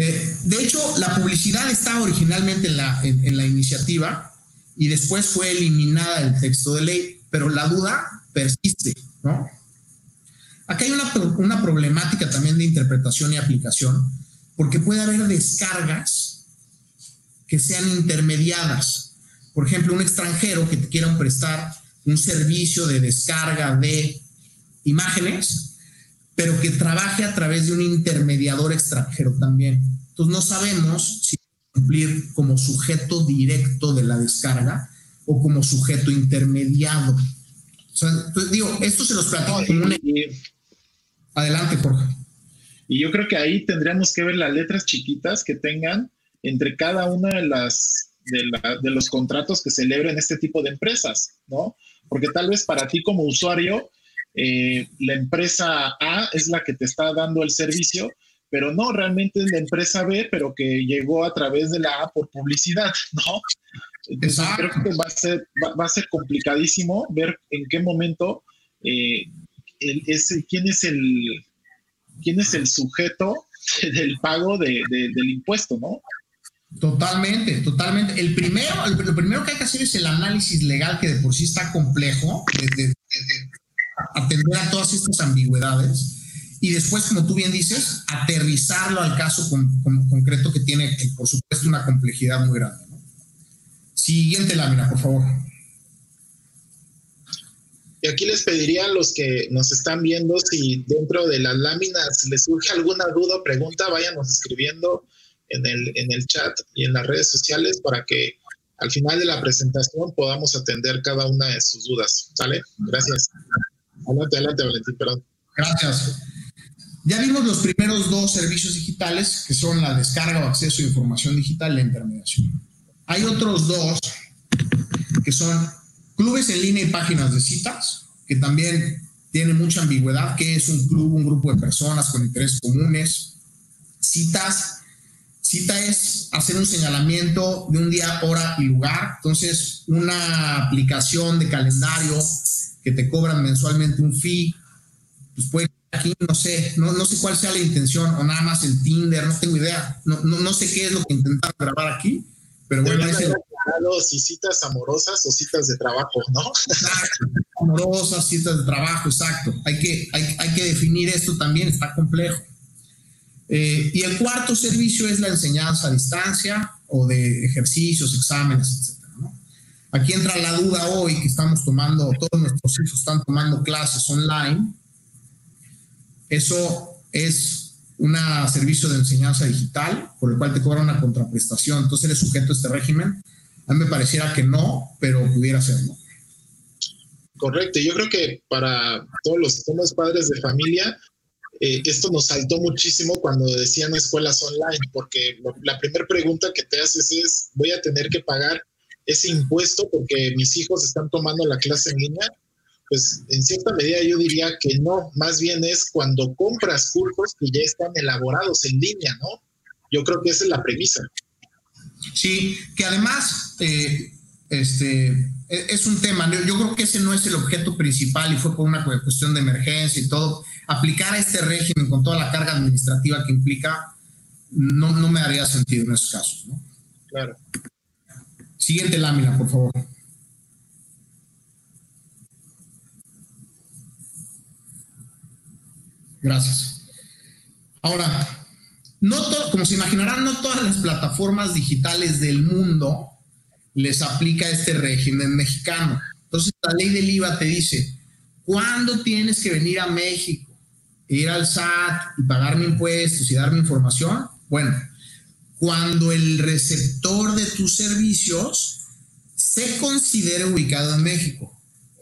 Eh, de hecho, la publicidad estaba originalmente en la, en, la iniciativa y después fue eliminada del texto de ley, pero la duda persiste, ¿no? Acá hay una, una, problemática también de interpretación y aplicación, porque puede haber descargas que sean intermediadas. Por ejemplo, un extranjero que te quiera prestar un servicio de descarga de imágenes, pero que trabaje a través de un intermediador extranjero también. Entonces no sabemos si cumplir como sujeto directo de la descarga o como sujeto intermediado. O sea, digo, esto se los platico como un... Adelante, Jorge. Y yo creo que ahí tendríamos que ver las letras chiquitas que tengan entre cada una de las de, de los contratos que celebren este tipo de empresas, ¿no? Porque tal vez para ti como usuario eh, la empresa A es la que te está dando el servicio, pero no, realmente es la empresa B, pero que llegó a través de la A por publicidad, ¿no? Entonces creo que va a, ser, va, a ser complicadísimo ver en qué momento eh, quién es el quién es el sujeto del pago del impuesto, ¿no? Totalmente, totalmente. El primero, lo primero que hay que hacer es el análisis legal que de por sí está complejo, de, atender a todas estas ambigüedades y después, como tú bien dices, aterrizarlo al caso concreto que tiene, por supuesto, una complejidad muy grande. Siguiente lámina, por favor. Y aquí les pediría a los que nos están viendo si dentro de las láminas les surge alguna duda o pregunta, váyanos escribiendo en el, en el chat y en las redes sociales para que al final de la presentación podamos atender cada una de sus dudas. ¿Sale? Gracias. Adelante, adelante, Valentín, perdón. Gracias. Ya vimos los primeros dos servicios digitales, que son la descarga o acceso a información digital y la intermediación. Hay otros dos, que son clubes en línea y páginas de citas, que también tienen mucha ambigüedad, que es un club, un grupo de personas con intereses comunes. Citas, cita es hacer un señalamiento de un día, hora y lugar. Entonces, una aplicación de calendario que te cobran mensualmente un fee, pues puede aquí, no sé, no, no sé cuál sea la intención, o nada más el Tinder, no tengo idea, no, no, sé qué es lo que intentaron grabar aquí, pero bueno, es el... si citas amorosas o citas de trabajo, ¿no? Exacto, amorosas, citas de trabajo, exacto. Hay que, hay, hay que definir esto también, está complejo. Eh, y el cuarto servicio es la enseñanza a distancia o de ejercicios, exámenes, etc. Aquí entra la duda hoy que estamos tomando, todos nuestros hijos están tomando clases online. Eso es un servicio de enseñanza digital por el cual te cobra una contraprestación, entonces eres sujeto a este régimen. A mí me pareciera que no, pero pudiera ser, ¿no? Correcto, yo creo que para todos los padres de familia, eh, esto nos saltó muchísimo cuando decían escuelas online, porque la primera pregunta que te haces es, ¿voy a tener que pagar ese impuesto porque mis hijos están tomando la clase en línea? Pues en cierta medida yo diría que no, más bien es cuando compras cursos que ya están elaborados en línea, ¿no? Yo creo que esa es la premisa. Sí, que además eh, este, e, es un tema, yo, creo que ese no es el objeto principal y fue por una cuestión de emergencia y todo. Aplicar este régimen con toda la carga administrativa que implica no, no me haría sentido en esos casos. ¿no? Claro. Siguiente lámina, por favor. Gracias. Ahora, no como se imaginarán, no todas las plataformas digitales del mundo les aplica este régimen mexicano. Entonces, la ley del IVA te dice, ¿cuándo tienes que venir a México, ir al SAT y pagarme impuestos y darme información? Bueno, cuando el receptor de tus servicios se considere ubicado en México.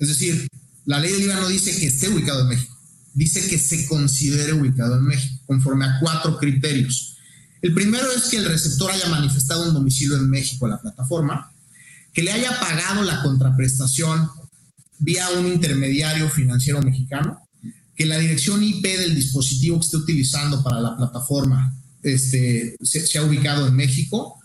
Es decir, la ley del IVA no dice que esté ubicado en México, dice que se considere ubicado en México, conforme a cuatro criterios. El primero es que el receptor haya manifestado un domicilio en México a la plataforma que le haya pagado la contraprestación vía un intermediario financiero mexicano, que la dirección IP del dispositivo que esté utilizando para la plataforma este, se, ha ubicado en México,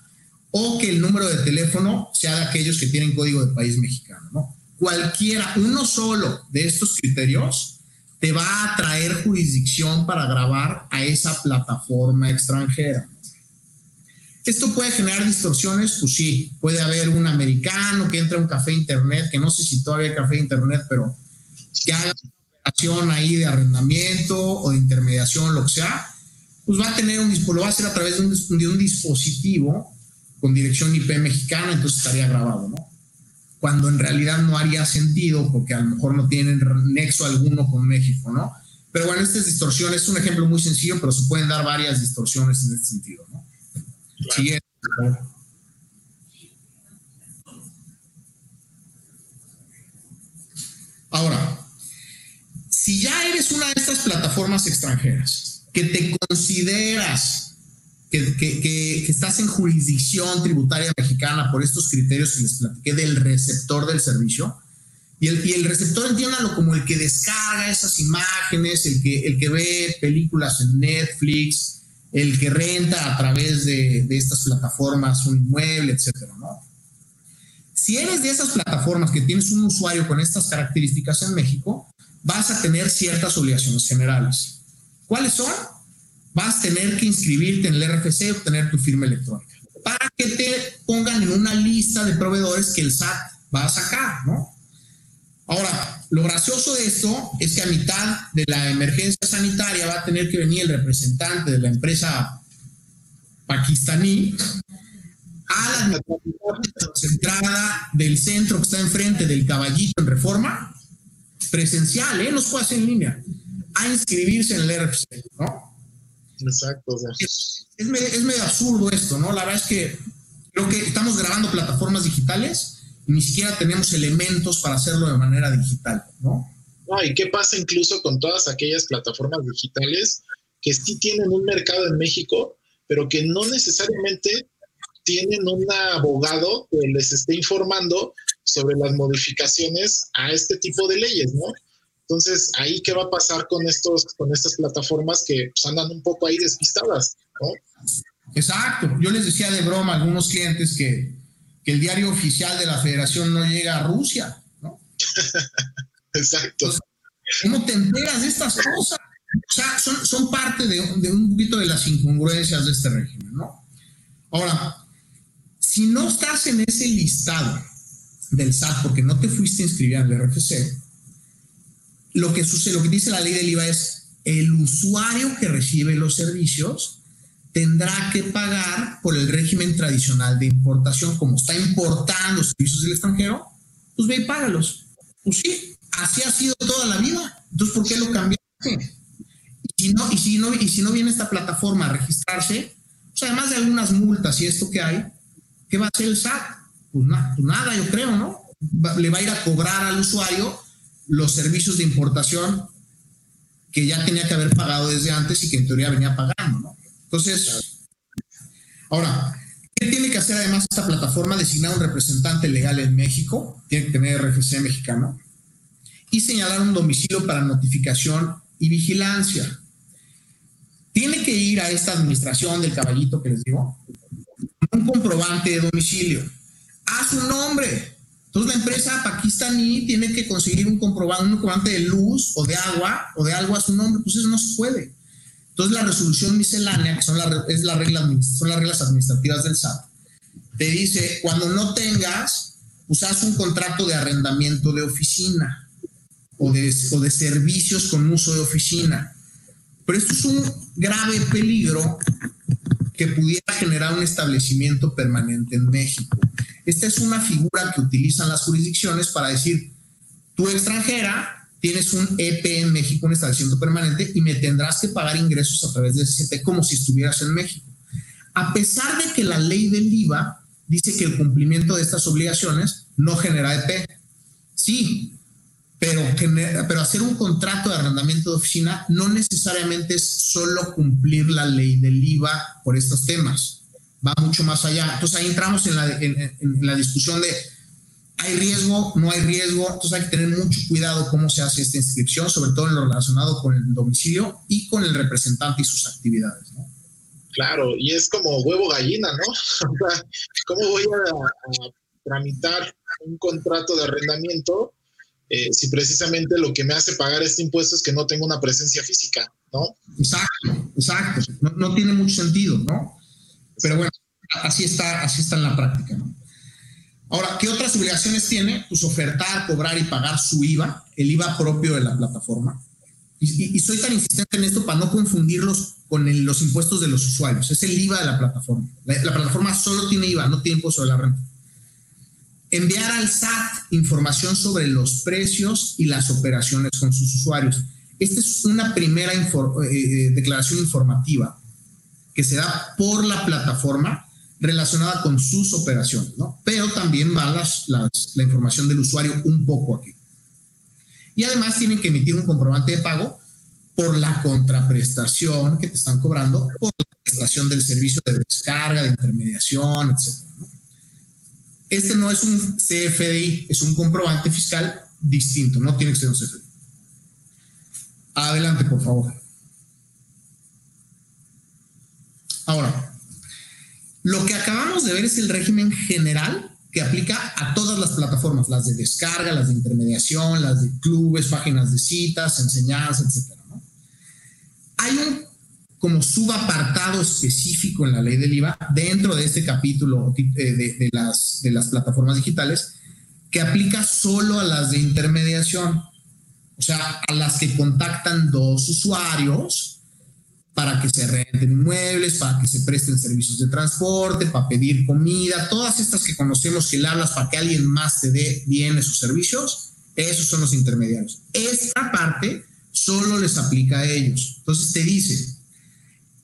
o que el número de teléfono sea de aquellos que tienen código de país mexicano. ¿no? Cualquiera, uno solo de estos criterios te va a traer jurisdicción para grabar a esa plataforma extranjera. ¿Esto puede generar distorsiones? Pues sí, puede haber un americano que entra a un café internet, que no sé si todavía hay café internet, pero que haga una operación ahí de arrendamiento o de intermediación, lo que sea, pues va a tener un lo va a hacer a través de un, de un dispositivo con dirección IP mexicana, entonces estaría grabado, ¿no? Cuando en realidad no haría sentido porque a lo mejor no tienen nexo alguno con México, ¿no? Pero bueno, estas distorsiones es un ejemplo muy sencillo, pero se pueden dar varias distorsiones en este sentido, ¿no? Siguiente. Ahora, si ya eres una de estas plataformas extranjeras, que te consideras que, estás en jurisdicción tributaria mexicana por estos criterios que les platiqué del receptor del servicio, y el, y el receptor entiéndalo como el que descarga esas imágenes, el que, el que ve películas en Netflix, el que renta a través de, estas plataformas un inmueble, etcétera, ¿no? Si eres de esas plataformas que tienes un usuario con estas características en México, vas a tener ciertas obligaciones generales. ¿Cuáles son? Vas a tener que inscribirte en el RFC y obtener tu firma electrónica para que te pongan en una lista de proveedores que el SAT va a sacar, ¿no? Ahora, lo gracioso de esto es que a mitad de la emergencia sanitaria va a tener que venir el representante de la empresa pakistaní a la entrada del centro que está enfrente del caballito en reforma, presencial, ¿eh? no se puede hacer en línea, a inscribirse en el RFC, ¿no? Exacto. Es, es, medio, absurdo esto, ¿no? La verdad es que creo que estamos grabando plataformas digitales ni siquiera tenemos elementos para hacerlo de manera digital, ¿no? No, ¿y qué pasa incluso con todas aquellas plataformas digitales que sí tienen un mercado en México, pero que no necesariamente tienen un abogado que les esté informando sobre las modificaciones a este tipo de leyes, ¿no? Entonces, ahí qué va a pasar con estos, con estas plataformas que pues, andan un poco ahí despistadas, ¿no? Exacto. Yo les decía de broma a algunos clientes que el diario oficial de la federación no llega a Rusia, ¿no? Exacto. ¿Cómo te enteras de estas cosas? O sea, son, parte de, un poquito de las incongruencias de este régimen, ¿no? Ahora, si no estás en ese listado del SAT porque no te fuiste a inscribir al RFC, lo que sucede, lo que dice la ley del IVA es el usuario que recibe los servicios tendrá que pagar por el régimen tradicional de importación, como está importando servicios del extranjero, pues ve y págalos. Pues sí, así ha sido toda la vida. Entonces, ¿por qué lo cambiaste? si no, y, si no, y si no viene esta plataforma a registrarse, pues además de algunas multas y esto que hay, ¿qué va a hacer el SAT? Pues, pues nada, yo creo, ¿no? le va a ir a cobrar al usuario los servicios de importación que ya tenía que haber pagado desde antes y que en teoría venía pagando, ¿no? Entonces, ahora, ¿qué tiene que hacer además esta plataforma? Designar un representante legal en México, tiene que tener RFC mexicano, y señalar un domicilio para notificación y vigilancia tiene que ir a esta administración del caballito que les digo, un comprobante de domicilio, a su nombre. Entonces la empresa pakistaní tiene que conseguir un comprobante, de luz o de agua o de algo a su nombre, pues eso no se puede. Entonces la resolución miscelánea, que son, es la regla, son las reglas administrativas del SAT, te dice, cuando no tengas, usas un contrato de arrendamiento de oficina o de, o de servicios con uso de oficina pero esto es un grave peligro que pudiera generar un establecimiento permanente en México. Esta es una figura que utilizan las jurisdicciones para decir, tú extranjera tienes un EP en México, un establecimiento permanente, y me tendrás que pagar ingresos a través de ese EP como si estuvieras en México. A pesar de que la ley del IVA dice que el cumplimiento de estas obligaciones no genera EP. Sí, pero, hacer un contrato de arrendamiento de oficina no necesariamente es solo cumplir la ley del IVA por estos temas, va mucho más allá. Entonces ahí entramos en la, discusión de hay riesgo, no hay riesgo, entonces hay que tener mucho cuidado cómo se hace esta inscripción, sobre todo en lo relacionado con el domicilio y con el representante y sus actividades. Claro, y es como huevo gallina, ¿no? ¿Cómo voy a tramitar un contrato de arrendamiento eh, si precisamente lo que me hace pagar este impuesto es que no tengo una presencia física, ¿no? Exacto, exacto. No, tiene mucho sentido, ¿no? Pero bueno, así está, así está en la práctica, ¿no? Ahora, ¿qué otras obligaciones tiene? Pues ofertar, cobrar y pagar su IVA, el IVA propio de la plataforma. Y, soy tan insistente en esto para no confundirlos con los impuestos de los usuarios. Es el IVA de la plataforma. La, la plataforma solo tiene IVA, no tiene impuesto de la renta enviar al SAT información sobre los precios y las operaciones con sus usuarios. Esta es una primera eh, eh, declaración informativa que se da por la plataforma relacionada con sus operaciones, ¿no? Pero también va la información del usuario un poco aquí. Y además tienen que emitir un comprobante de pago por la contraprestación que te están cobrando, por la prestación del servicio de descarga, de intermediación, etcétera. Este no es un CFDI, es un comprobante fiscal distinto, no tiene que ser un CFDI. Adelante, por favor. Ahora, lo que acabamos de ver es el régimen general que aplica a todas las plataformas, las de descarga, las de intermediación, las de clubes, páginas de citas, enseñanzas, etc. Hay un como subapartado específico en la ley del IVA dentro de este capítulo eh, de, las, de las plataformas digitales que aplica solo a las de intermediación, o sea, a las que contactan dos usuarios para que se renten inmuebles, para que se presten servicios de transporte, para pedir comida, todas estas que conocemos que le hablas para que alguien más te dé bienes o servicios, esos son los intermediarios. Esta parte solo les aplica a ellos. Entonces te dice,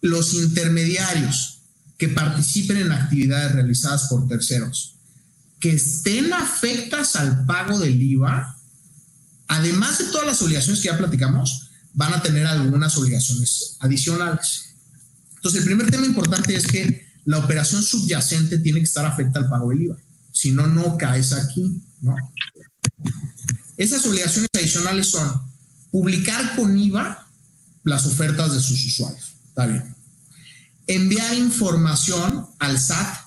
los intermediarios que participen en actividades realizadas por terceros que estén afectas al pago del IVA, además de todas las obligaciones que ya platicamos, van a tener algunas obligaciones adicionales. Entonces, el primer tema importante es que la operación subyacente tiene que estar afecta al pago del IVA. Si no, no caes aquí. Esas obligaciones adicionales son publicar con IVA las ofertas de sus usuarios. Está bien enviar información al SAT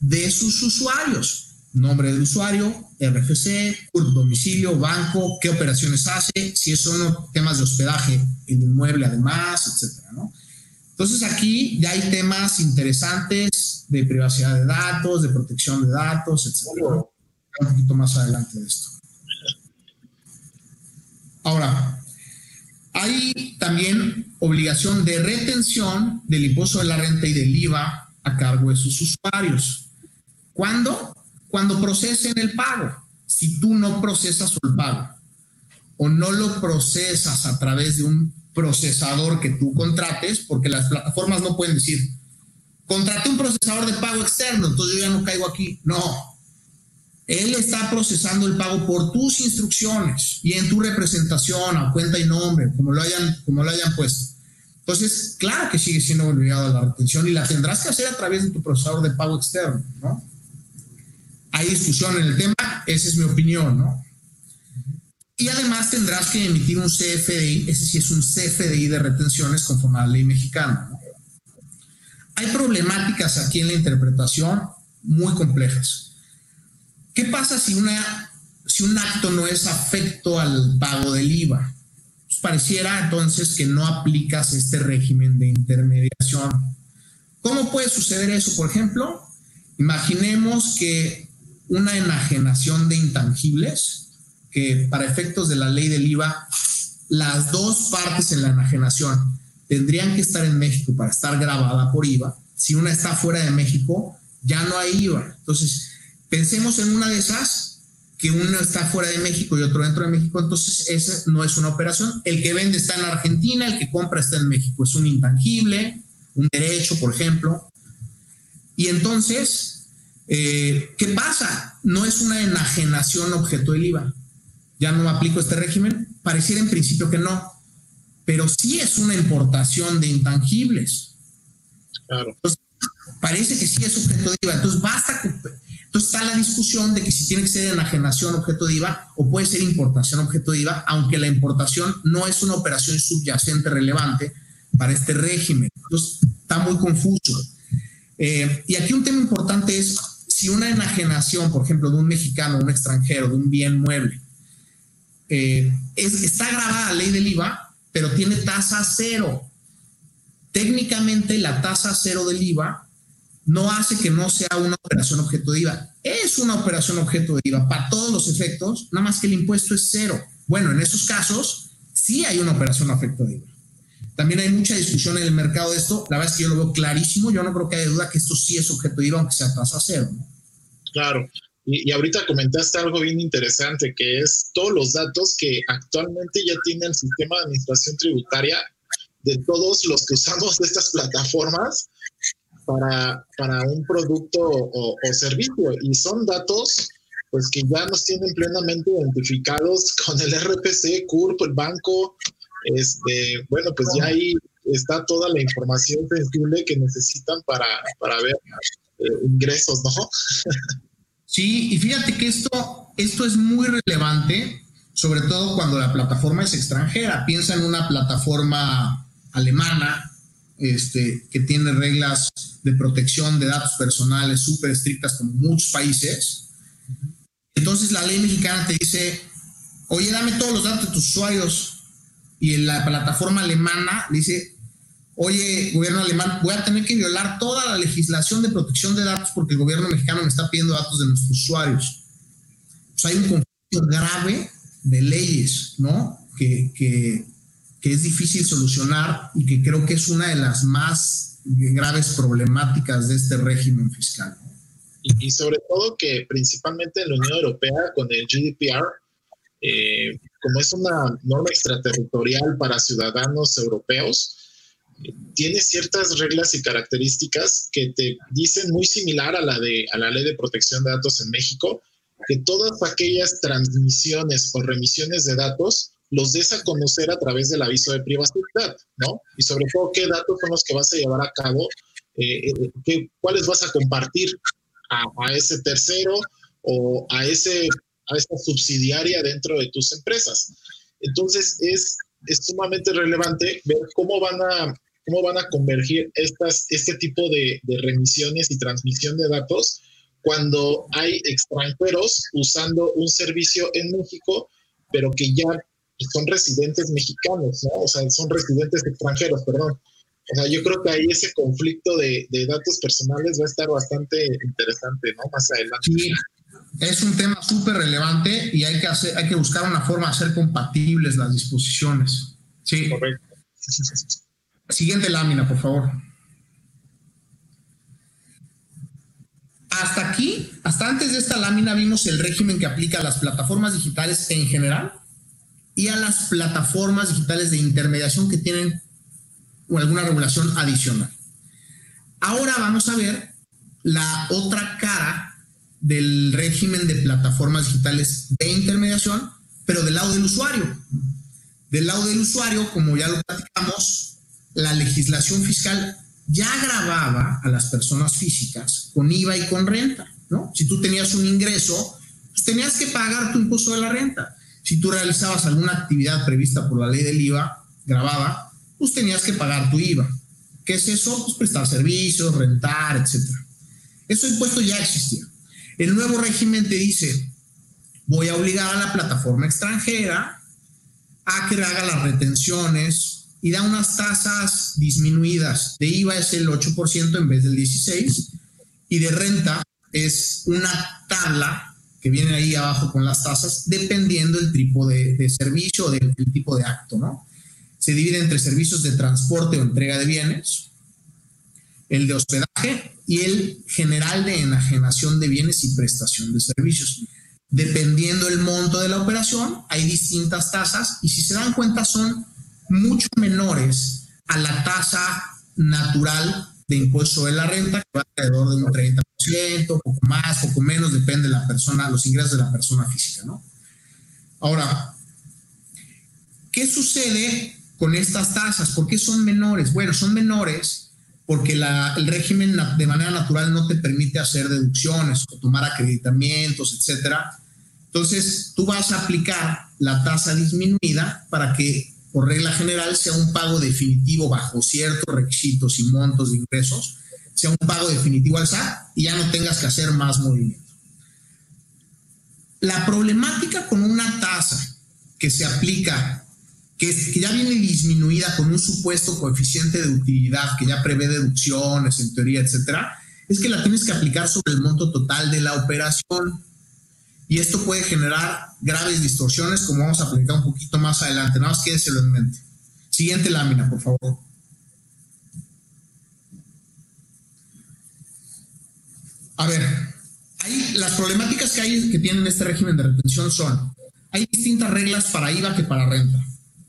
de sus usuarios. Nombre del usuario, RFC, domicilio, banco, qué operaciones hace, si son temas de hospedaje, el inmueble además, etcétera, Entonces aquí ya hay temas interesantes de privacidad de datos, de protección de datos, etcétera. Un poquito más adelante de esto. Ahora, hay también obligación de retención del impuesto de la renta y del IVA a cargo de sus usuarios. ¿Cuándo? Cuando procesen el pago. Si tú no procesas el pago o no lo procesas a través de un procesador que tú contrates, porque las plataformas no pueden decir, contraté un procesador de pago externo, entonces yo ya no caigo aquí. No, él está procesando el pago por tus instrucciones y en tu representación a cuenta y nombre, como lo hayan, como lo hayan puesto. Entonces, claro que sigue siendo obligado a la retención y la tendrás que hacer a través de tu procesador de pago externo, ¿no? Hay discusión en el tema, esa es mi opinión, ¿no? Y además tendrás que emitir un CFDI, ese sí es un CFDI de retenciones conforme a la ley mexicana. Hay problemáticas aquí en la interpretación muy complejas. ¿Qué pasa si, una, si un acto no es afecto al pago del IVA? Pues pareciera entonces que no aplicas este régimen de intermediación. ¿Cómo puede suceder eso? Por ejemplo, imaginemos que una enajenación de intangibles, que para efectos de la ley del IVA, las dos partes en la enajenación tendrían que estar en México para estar grabada por IVA. Si una está fuera de México, ya no hay IVA. Entonces, Pensemos en una de esas, que uno está fuera de México y otro dentro de México, entonces esa no es una operación. El que vende está en Argentina, el que compra está en México. Es un intangible, un derecho, por ejemplo. Y entonces, eh, ¿qué pasa? No es una enajenación objeto del IVA. Ya no aplico este régimen. Pareciera en principio que no, pero sí es una importación de intangibles. Claro. parece que sí es objeto de IVA. Entonces, basta entonces está la discusión de que si tiene que ser enajenación objeto de IVA o puede ser importación objeto de IVA, aunque la importación no es una operación subyacente relevante para este régimen. Entonces está muy confuso. Eh, y aquí un tema importante es si una enajenación, por ejemplo, de un mexicano, un extranjero, de un bien mueble, eh, está grabada la ley del IVA, pero tiene tasa cero. Técnicamente la tasa cero del IVA no hace que no sea una operación objeto de IVA. Es una operación objeto de IVA para todos los efectos, nada más que el impuesto es cero. Bueno, en esos casos sí hay una operación objeto de IVA. También hay mucha discusión en el mercado de esto. La verdad es que yo lo veo clarísimo. Yo no creo que haya duda que esto sí es objeto de IVA, aunque sea tasa cero. Claro. Y, y, ahorita comentaste algo bien interesante, que es todos los datos que actualmente ya tiene el sistema de administración tributaria de todos los que usamos de estas plataformas para, para un producto o, servicio. Y son datos pues que ya nos tienen plenamente identificados con el RPC, CURP, el banco. Este, bueno, pues ya ahí está toda la información sensible que necesitan para, para ver eh, ingresos, ¿no? Sí, y fíjate que esto, esto es muy relevante, sobre todo cuando la plataforma es extranjera. Piensa en una plataforma alemana este, que tiene reglas de protección de datos personales súper estrictas como muchos países. Entonces la ley mexicana te dice, oye, dame todos los datos de tus usuarios. Y en la plataforma alemana dice, oye, gobierno alemán, voy a tener que violar toda la legislación de protección de datos porque el gobierno mexicano me está pidiendo datos de nuestros usuarios. Pues hay un conflicto grave de leyes, ¿no? Que, que, que es difícil solucionar y que creo que es una de las más graves problemáticas de este régimen fiscal. Y, sobre todo que principalmente en la Unión Europea con el GDPR, eh, como es una norma extraterritorial para ciudadanos europeos, tiene ciertas reglas y características que te dicen muy similar a la de a la ley de protección de datos en México, que todas aquellas transmisiones o remisiones de datos los des a conocer a través del aviso de privacidad, ¿no? Y sobre todo, qué datos son los que vas a llevar a cabo, eh, eh, qué, cuáles vas a compartir a, ese tercero o a, ese, a esa subsidiaria dentro de tus empresas. Entonces, es, es sumamente relevante ver cómo van a, cómo van a convergir estas, este tipo de, de remisiones y transmisión de datos cuando hay extranjeros usando un servicio en México, pero que ya son residentes mexicanos, ¿no? O sea, son residentes extranjeros, perdón. O sea, yo creo que ahí ese conflicto de, datos personales va a estar bastante interesante, ¿no? Más adelante. Sí, es un tema súper relevante y hay que, hacer, hay que buscar una forma de hacer compatibles las disposiciones. Sí. Correcto. Siguiente lámina, por favor. Hasta aquí, hasta antes de esta lámina, vimos el régimen que aplica a las plataformas digitales en general y a las plataformas digitales de intermediación que tienen alguna regulación adicional. Ahora vamos a ver la otra cara del régimen de plataformas digitales de intermediación, pero del lado del usuario. Del lado del usuario, como ya lo platicamos, la legislación fiscal ya grababa a las personas físicas con IVA y con renta, ¿no? Si tú tenías un ingreso, pues tenías que pagar tu impuesto de la renta. Si tú realizabas alguna actividad prevista por la ley del IVA grabada, pues tenías que pagar tu IVA. ¿Qué es eso? Pues prestar servicios, rentar, etc. Eso impuesto ya existía. El nuevo régimen te dice, voy a obligar a la plataforma extranjera a que haga las retenciones y da unas tasas disminuidas. De IVA es el 8% en vez del 16% y de renta es una tabla que viene ahí abajo con las tasas, dependiendo del tipo de, servicio o del, del, tipo de acto, ¿no? Se divide entre servicios de transporte o entrega de bienes, el de hospedaje y el general de enajenación de bienes y prestación de servicios. Dependiendo el monto de la operación, hay distintas tasas y si se dan cuenta son mucho menores a la tasa natural de impuesto de la renta, que va alrededor de un 30%, poco más, poco menos, depende de la persona, los ingresos de la persona física, ¿no? Ahora, ¿qué sucede con estas tasas? ¿Por qué son menores? Bueno, son menores porque el régimen de manera natural no te permite hacer deducciones o tomar acreditamientos, etcétera. Entonces, tú vas a aplicar la tasa disminuida para que, por regla general, sea un pago definitivo bajo ciertos requisitos y montos de ingresos, sea un pago definitivo al SAT y ya no tengas que hacer más movimiento. La problemática con una tasa que se aplica, que, que ya viene disminuida con un supuesto coeficiente de utilidad que ya prevé deducciones en teoría, etcétera, es que la tienes que aplicar sobre el monto total de la operación y esto puede generar graves distorsiones, como vamos a platicar un poquito más adelante. Nada más quédeselo en mente. Siguiente lámina, por favor. A ver, ahí las problemáticas que hay que tienen este régimen de retención son, hay distintas reglas para IVA que para renta.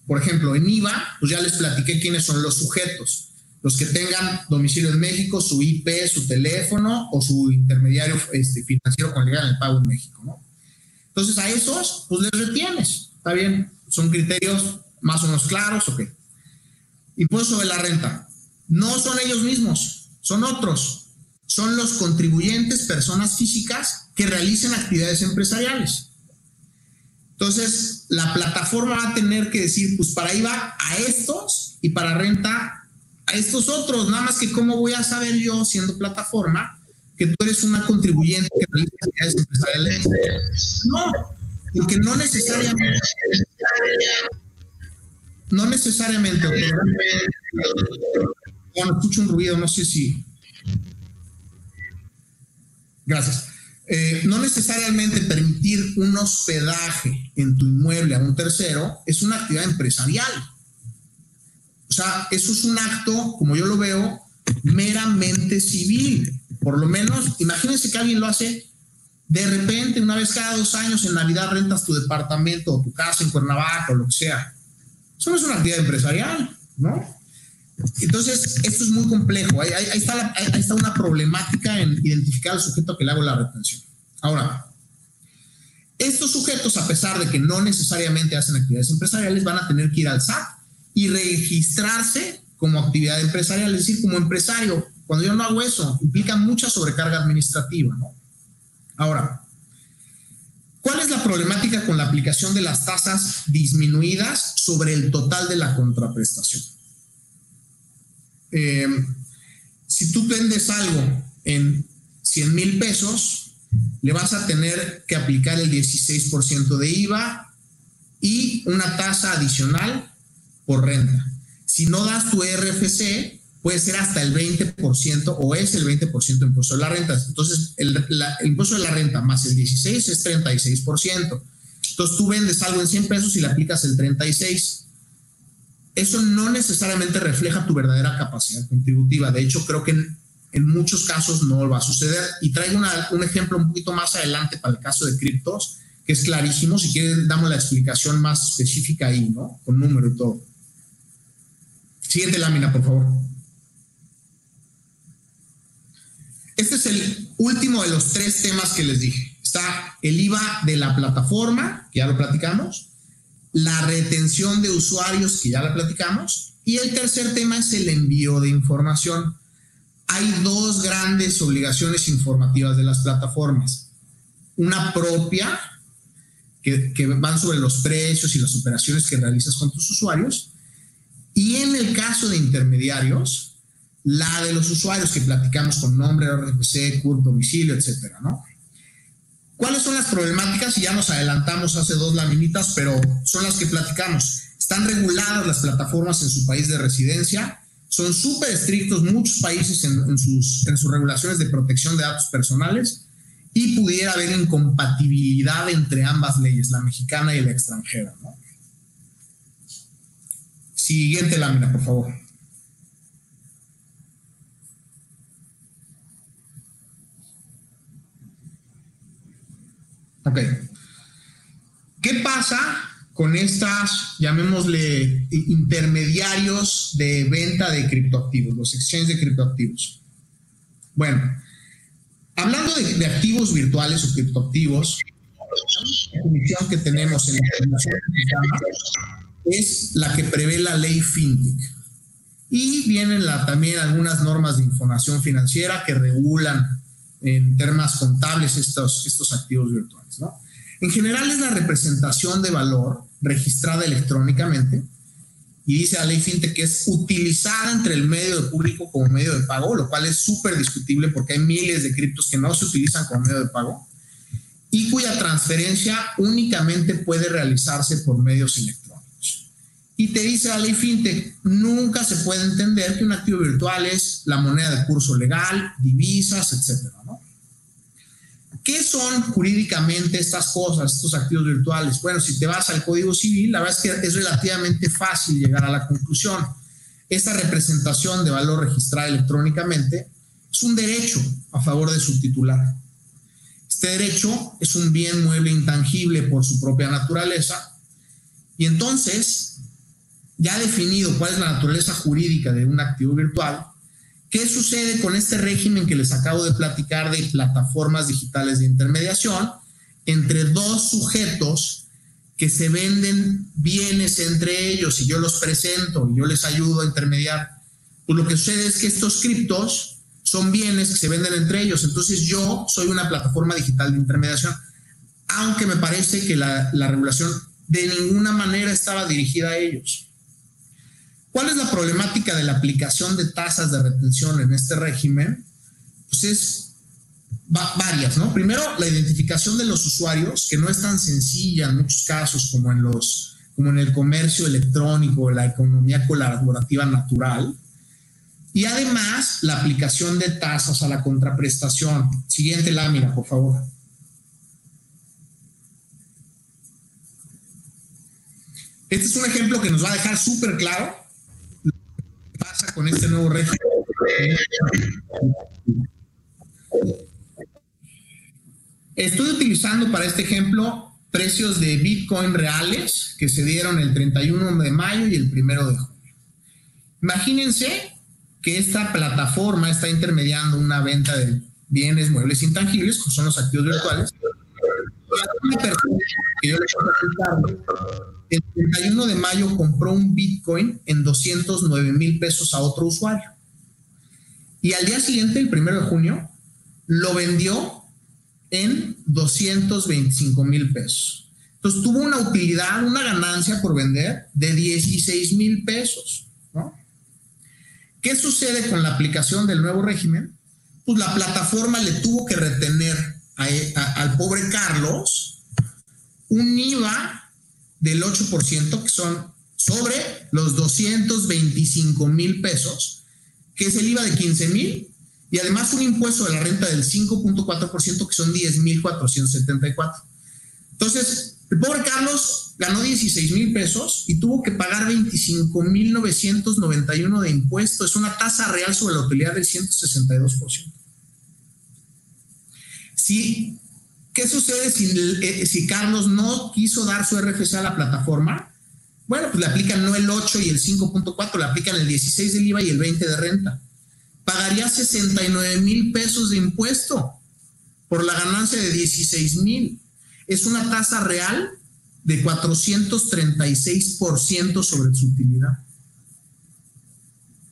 Por ejemplo, en IVA, pues ya les platiqué quiénes son los sujetos. Los que tengan domicilio en México, su IP, su teléfono o su intermediario este, financiero con legal en el pago en México, ¿no? Entonces a esos, pues les retienes. Está bien, son criterios más o menos claros, ok. Impuesto sobre la renta. No son ellos mismos, son otros. Son los contribuyentes, personas físicas que realicen actividades empresariales. Entonces, la plataforma va a tener que decir, pues para IVA a estos y para renta a estos otros. Nada más que cómo voy a saber yo, siendo plataforma, que tú eres una contribuyente que realiza actividades empresariales. No, porque no necesariamente. No necesariamente. Bueno, escucho un ruido, no sé si. Gracias. Eh, no necesariamente permitir un hospedaje en tu inmueble a un tercero es una actividad empresarial. O sea, eso es un acto, como yo lo veo, meramente civil. Por lo menos, imagínense que alguien lo hace de repente, una vez cada dos años en Navidad rentas tu departamento o tu casa en Cuernavaca o lo que sea. Eso no es una actividad empresarial, ¿no? Entonces, esto es muy complejo. Ahí, está, ahí está una problemática en identificar al sujeto que le hago la retención. Ahora, estos sujetos, a pesar de que no necesariamente hacen actividades empresariales, van a tener que ir al SAT y registrarse como actividad empresarial, es decir, como empresario. Cuando yo no hago eso, implica mucha sobrecarga administrativa, ¿no? Ahora, ¿cuál es la problemática con la aplicación de las tasas disminuidas sobre el total de la contraprestación? Eh, si tú vendes algo en 100 mil pesos, le vas a tener que aplicar el 16% de IVA y una tasa adicional por renta. Si no das tu RFC, puede ser hasta el 20% o es el 20% de impuesto de la renta. Entonces, el, impuesto de la renta más el 16 es 36%. Entonces, tú vendes algo en 100 pesos y le aplicas el 36. Eso no necesariamente refleja tu verdadera capacidad contributiva. De hecho, creo que en, muchos casos no va a suceder. Y traigo un ejemplo un poquito más adelante para el caso de criptos, que es clarísimo. Si quieren, damos la explicación más específica ahí, ¿no? Con número y todo. Siguiente lámina, por favor. Este es el último de los tres temas que les dije. Está el IVA de la plataforma, que ya lo platicamos, la retención de usuarios, que ya la platicamos, y el tercer tema es el envío de información. Hay dos grandes obligaciones informativas de las plataformas. Una propia, que, van sobre los precios y las operaciones que realizas con tus usuarios, y en el caso de intermediarios, la de los usuarios que platicamos con nombre, RFC, CURP, domicilio, etcétera, ¿no? ¿Cuáles son las problemáticas? Y ya nos adelantamos hace dos laminitas, pero son las que platicamos. Están reguladas las plataformas en su país de residencia, son súper estrictos muchos países en, sus, en sus regulaciones de protección de datos personales y pudiera haber incompatibilidad entre ambas leyes, la mexicana y la extranjera. ¿no? Siguiente lámina, por favor. Ok. ¿Qué pasa con estas, llamémosle, intermediarios de venta de criptoactivos, los exchanges de criptoactivos? Bueno, hablando de, activos virtuales o criptoactivos, la definición que tenemos en la es la que prevé la ley FinTech. Y vienen también algunas normas de información financiera que regulan en términos contables estos, estos activos virtuales. ¿no? En general es la representación de valor registrada electrónicamente y dice la ley FinTech que es utilizada entre el medio de público como medio de pago, lo cual es súper discutible porque hay miles de criptos que no se utilizan como medio de pago y cuya transferencia únicamente puede realizarse por medios electrónicos. Y te dice la ley FinTech, nunca se puede entender que un activo virtual es la moneda de curso legal, divisas, etcétera, ¿no? ¿Qué son jurídicamente estas cosas, estos activos virtuales? Bueno, si te vas al Código Civil, la verdad es que es relativamente fácil llegar a la conclusión. Esta representación de valor registrada electrónicamente es un derecho a favor de su titular. Este derecho es un bien mueble intangible por su propia naturaleza y entonces, ya definido cuál es la naturaleza jurídica de un activo virtual, ¿Qué sucede con este régimen que les acabo de platicar de plataformas digitales de intermediación entre dos sujetos que se venden bienes entre ellos y yo los presento y yo les ayudo a intermediar? Pues lo que sucede es que estos criptos son bienes que se venden entre ellos. Entonces yo soy una plataforma digital de intermediación, aunque me parece que la, la regulación de ninguna manera estaba dirigida a ellos. ¿Cuál es la problemática de la aplicación de tasas de retención en este régimen? Pues es varias, ¿no? Primero, la identificación de los usuarios, que no es tan sencilla en muchos casos como en los como en el comercio electrónico, la economía colaborativa natural. Y además, la aplicación de tasas a la contraprestación. Siguiente lámina, por favor. Este es un ejemplo que nos va a dejar súper claro pasa con este nuevo régimen? Estoy utilizando para este ejemplo precios de Bitcoin reales que se dieron el 31 de mayo y el 1 de junio. Imagínense que esta plataforma está intermediando una venta de bienes muebles intangibles, que son los activos virtuales, yo le el 31 de mayo compró un Bitcoin en 209 mil pesos a otro usuario. Y al día siguiente, el 1 de junio, lo vendió en 225 mil pesos. Entonces tuvo una utilidad, una ganancia por vender de 16 mil pesos. ¿Qué sucede con la aplicación del nuevo régimen? Pues la plataforma le tuvo que retener al pobre Carlos un IVA del 8%, que son sobre los 225 mil pesos, que es el IVA de 15 mil, y además un impuesto de la renta del 5.4%, que son 10 mil 474. Entonces, el pobre Carlos ganó 16 mil pesos y tuvo que pagar 25 mil 991 de impuestos. Es una tasa real sobre la utilidad del 162%. Si ¿Qué sucede si, eh, si Carlos no quiso dar su RFC a la plataforma? Bueno, pues le aplican no el 8 y el 5.4, le aplican el 16 del IVA y el 20 de renta. Pagaría 69 mil pesos de impuesto por la ganancia de 16 mil. Es una tasa real de 436% sobre su utilidad.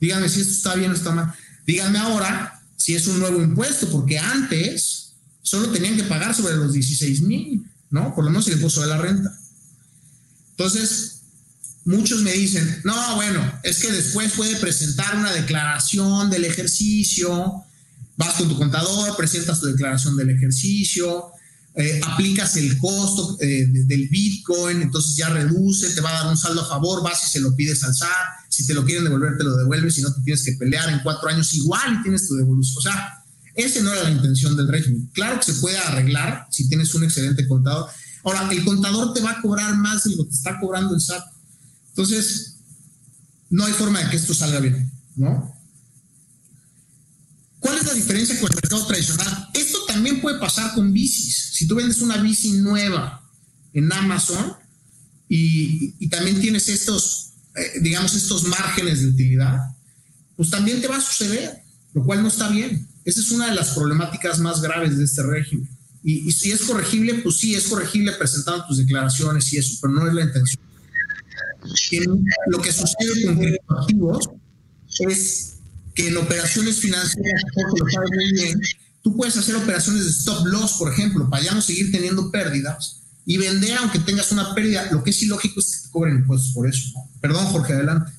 Díganme si esto está bien o está mal. Díganme ahora si es un nuevo impuesto, porque antes solo tenían que pagar sobre los 16 mil, ¿no? Por lo menos el impuesto de la renta. Entonces, muchos me dicen, no, bueno, es que después puede presentar una declaración del ejercicio, vas con tu contador, presentas tu declaración del ejercicio, eh, aplicas el costo eh, del Bitcoin, entonces ya reduce, te va a dar un saldo a favor, vas y se lo pides al SAT, si te lo quieren devolver, te lo devuelves, si no te tienes que pelear en cuatro años igual y tienes tu devolución. O sea, esa no era la intención del régimen. Claro que se puede arreglar si tienes un excelente contador. Ahora, el contador te va a cobrar más de lo que está cobrando el SAT. Entonces, no hay forma de que esto salga bien, ¿no? ¿Cuál es la diferencia con el mercado tradicional? Esto también puede pasar con bicis. Si tú vendes una bici nueva en Amazon y, también tienes estos, eh, digamos, estos márgenes de utilidad, pues también te va a suceder, lo cual no está bien. Esa es una de las problemáticas más graves de este régimen. Y, y si es corregible, pues sí, es corregible presentando tus declaraciones y eso, pero no es la intención lo que sucede con criptoactivos es que en operaciones financieras, lo sabes muy bien, tú puedes hacer operaciones de stop loss, por ejemplo, para ya no seguir teniendo pérdidas y vender aunque tengas una pérdida. Lo que es ilógico es que te cobren impuestos por eso. Perdón, Jorge, adelante.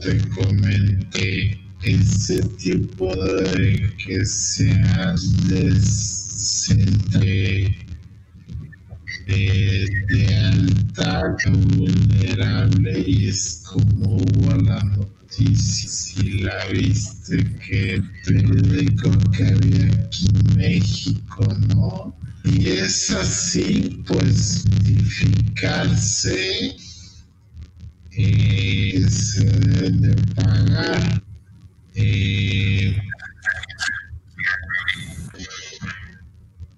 Te comenté ese tipo de que seas des de, de, alta vulnerable y es como hubo la noticia si la viste que el periódico que había aquí en México, ¿no? Y es así, pues, identificarse eh, se de pagar. Eh,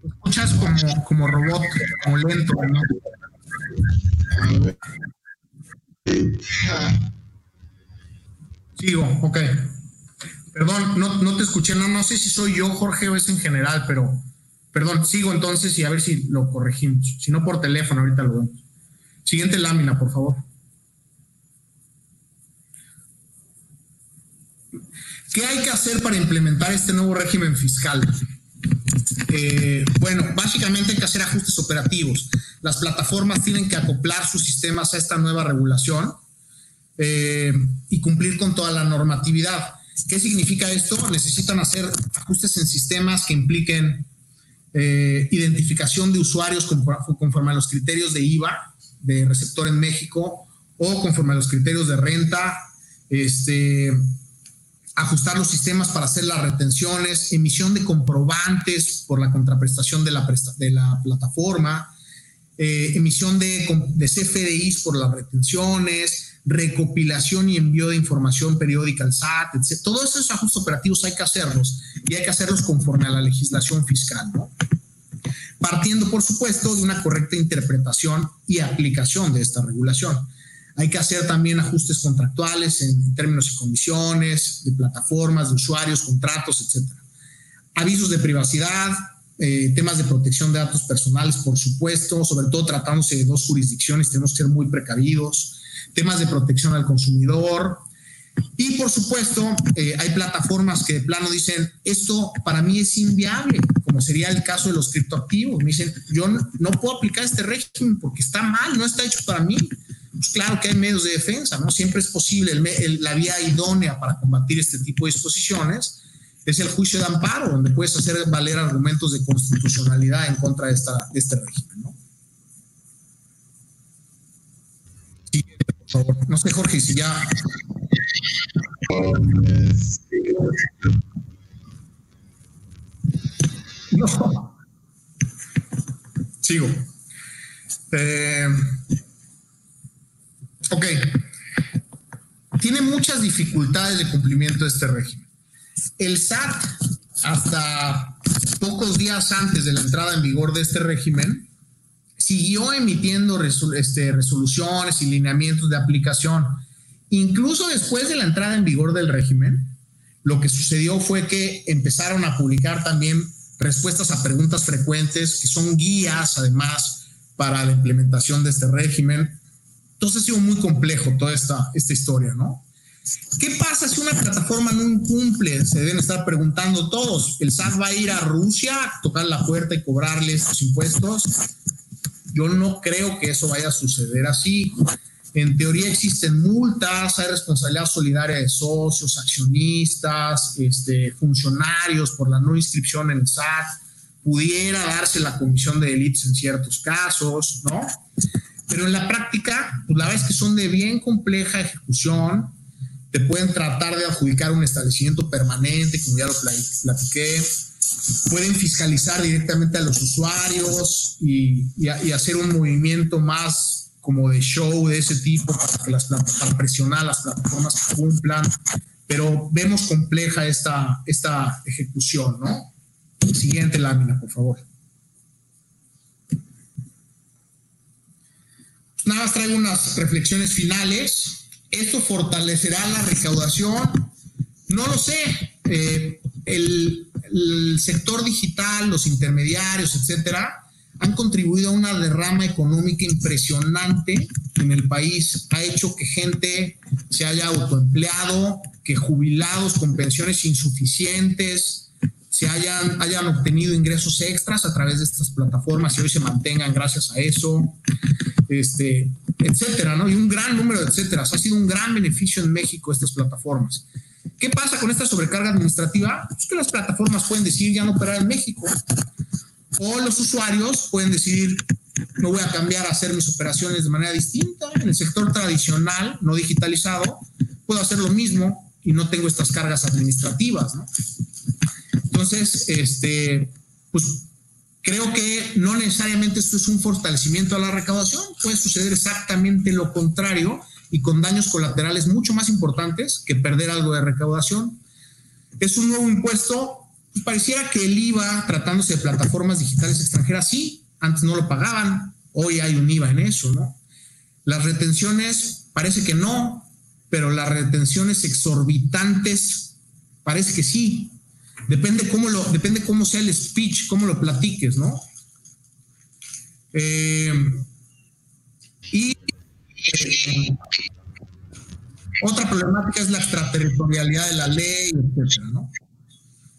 escuchas como, como robot, como lento, ¿no? Sigo, ok. Perdón, no, no te escuché, no, no sé si soy yo, Jorge, o es en general, pero perdón, sigo entonces y a ver si lo corregimos. Si no por teléfono, ahorita lo vemos. Siguiente lámina, por favor. ¿Qué hay que hacer para implementar este nuevo régimen fiscal? Eh, bueno, básicamente hay que hacer ajustes operativos. Las plataformas tienen que acoplar sus sistemas a esta nueva regulación eh, y cumplir con toda la normatividad. ¿Qué significa esto? Necesitan hacer ajustes en sistemas que impliquen eh, identificación de usuarios conforme a los criterios de IVA de receptor en México o conforme a los criterios de renta, este, ajustar los sistemas para hacer las retenciones, emisión de comprobantes por la contraprestación de la, de la plataforma, eh, emisión de, de, CFDIs por las retenciones, recopilación y envío de información periódica al SAT, etc. Todos esos ajustes operativos hay que hacerlos y hay que hacerlos conforme a la legislación fiscal, ¿no? Partiendo, por supuesto, de una correcta interpretación y aplicación de esta regulación. Hay que hacer también ajustes contractuales en términos y condiciones, de plataformas, de usuarios, contratos, etc. Avisos de privacidad, eh, temas de protección de datos personales, por supuesto, sobre todo tratándose de dos jurisdicciones, tenemos que ser muy precavidos. Temas de protección al consumidor. Y por supuesto, eh, hay plataformas que de plano dicen, esto para mí es inviable, como sería el caso de los criptoactivos. Me dicen, yo no, no puedo aplicar este régimen porque está mal, no está hecho para mí pues claro que hay medios de defensa, ¿no? Siempre es posible, la vía idónea para combatir este tipo de disposiciones es el juicio de amparo, donde puedes hacer valer argumentos de constitucionalidad en contra de, esta, este régimen, ¿no? por favor. No sé, Jorge, si ya... No. Sigo. Eh, Ok. Tiene muchas dificultades de cumplimiento de este régimen. El SAT, hasta pocos días antes de la entrada en vigor de este régimen, siguió emitiendo este, resoluciones y lineamientos de aplicación. Incluso después de la entrada en vigor del régimen, lo que sucedió fue que empezaron a publicar también respuestas a preguntas frecuentes, que son guías además para la implementación de este régimen. Entonces ha sido muy complejo toda esta, esta historia, ¿no? ¿Qué pasa si una plataforma no incumple? Se deben estar preguntando todos. ¿El SAT va a ir a Rusia a tocar la puerta y cobrarles los impuestos? Yo no creo que eso vaya a suceder así. En teoría existen multas, hay responsabilidad solidaria de socios, accionistas, este, funcionarios por la no inscripción en el SAT. Pudiera darse la comisión de delitos en ciertos casos, ¿no? Pero en la práctica, pues la verdad es que son de bien compleja ejecución. Te pueden tratar de adjudicar un establecimiento permanente, como ya lo platiqué pueden fiscalizar directamente a los usuarios y, hacer un movimiento más como de show de ese tipo para, que las, para presionar a las plataformas que cumplan, pero vemos compleja esta, esta ejecución, ¿no? Siguiente lámina, por favor. Nada más traigo unas reflexiones finales. ¿Esto fortalecerá la recaudación? No lo sé. Eh, el, el sector digital, los intermediarios, etcétera, han contribuido a una derrama económica impresionante en el país. Ha hecho que gente se haya autoempleado, que jubilados con pensiones insuficientes se hayan, hayan obtenido ingresos extras a través de estas plataformas y hoy se mantengan gracias a eso, este, etcétera, ¿no? Y un gran número de etcéteras. Ha sido un gran beneficio en México estas plataformas. ¿Qué pasa con esta sobrecarga administrativa? Pues que las plataformas pueden decidir ya no operar en México. O los usuarios pueden decidir, no voy a cambiar a hacer mis operaciones de manera distinta. En el sector tradicional, no digitalizado, puedo hacer lo mismo y no tengo estas cargas administrativas. Entonces, este, pues creo que no necesariamente esto es un fortalecimiento a la recaudación, puede suceder exactamente lo contrario y con daños colaterales mucho más importantes que perder algo de recaudación. Es un nuevo impuesto, pues, pareciera que el IVA, tratándose de plataformas digitales extranjeras, sí, antes no lo pagaban, hoy hay un IVA en eso, ¿no? Las retenciones, parece que no, pero las retenciones exorbitantes, parece que sí. Depende cómo, lo, depende cómo sea el speech, cómo lo platiques, ¿no? Eh, y otra problemática es la extraterritorialidad de la ley, etcétera, ¿no?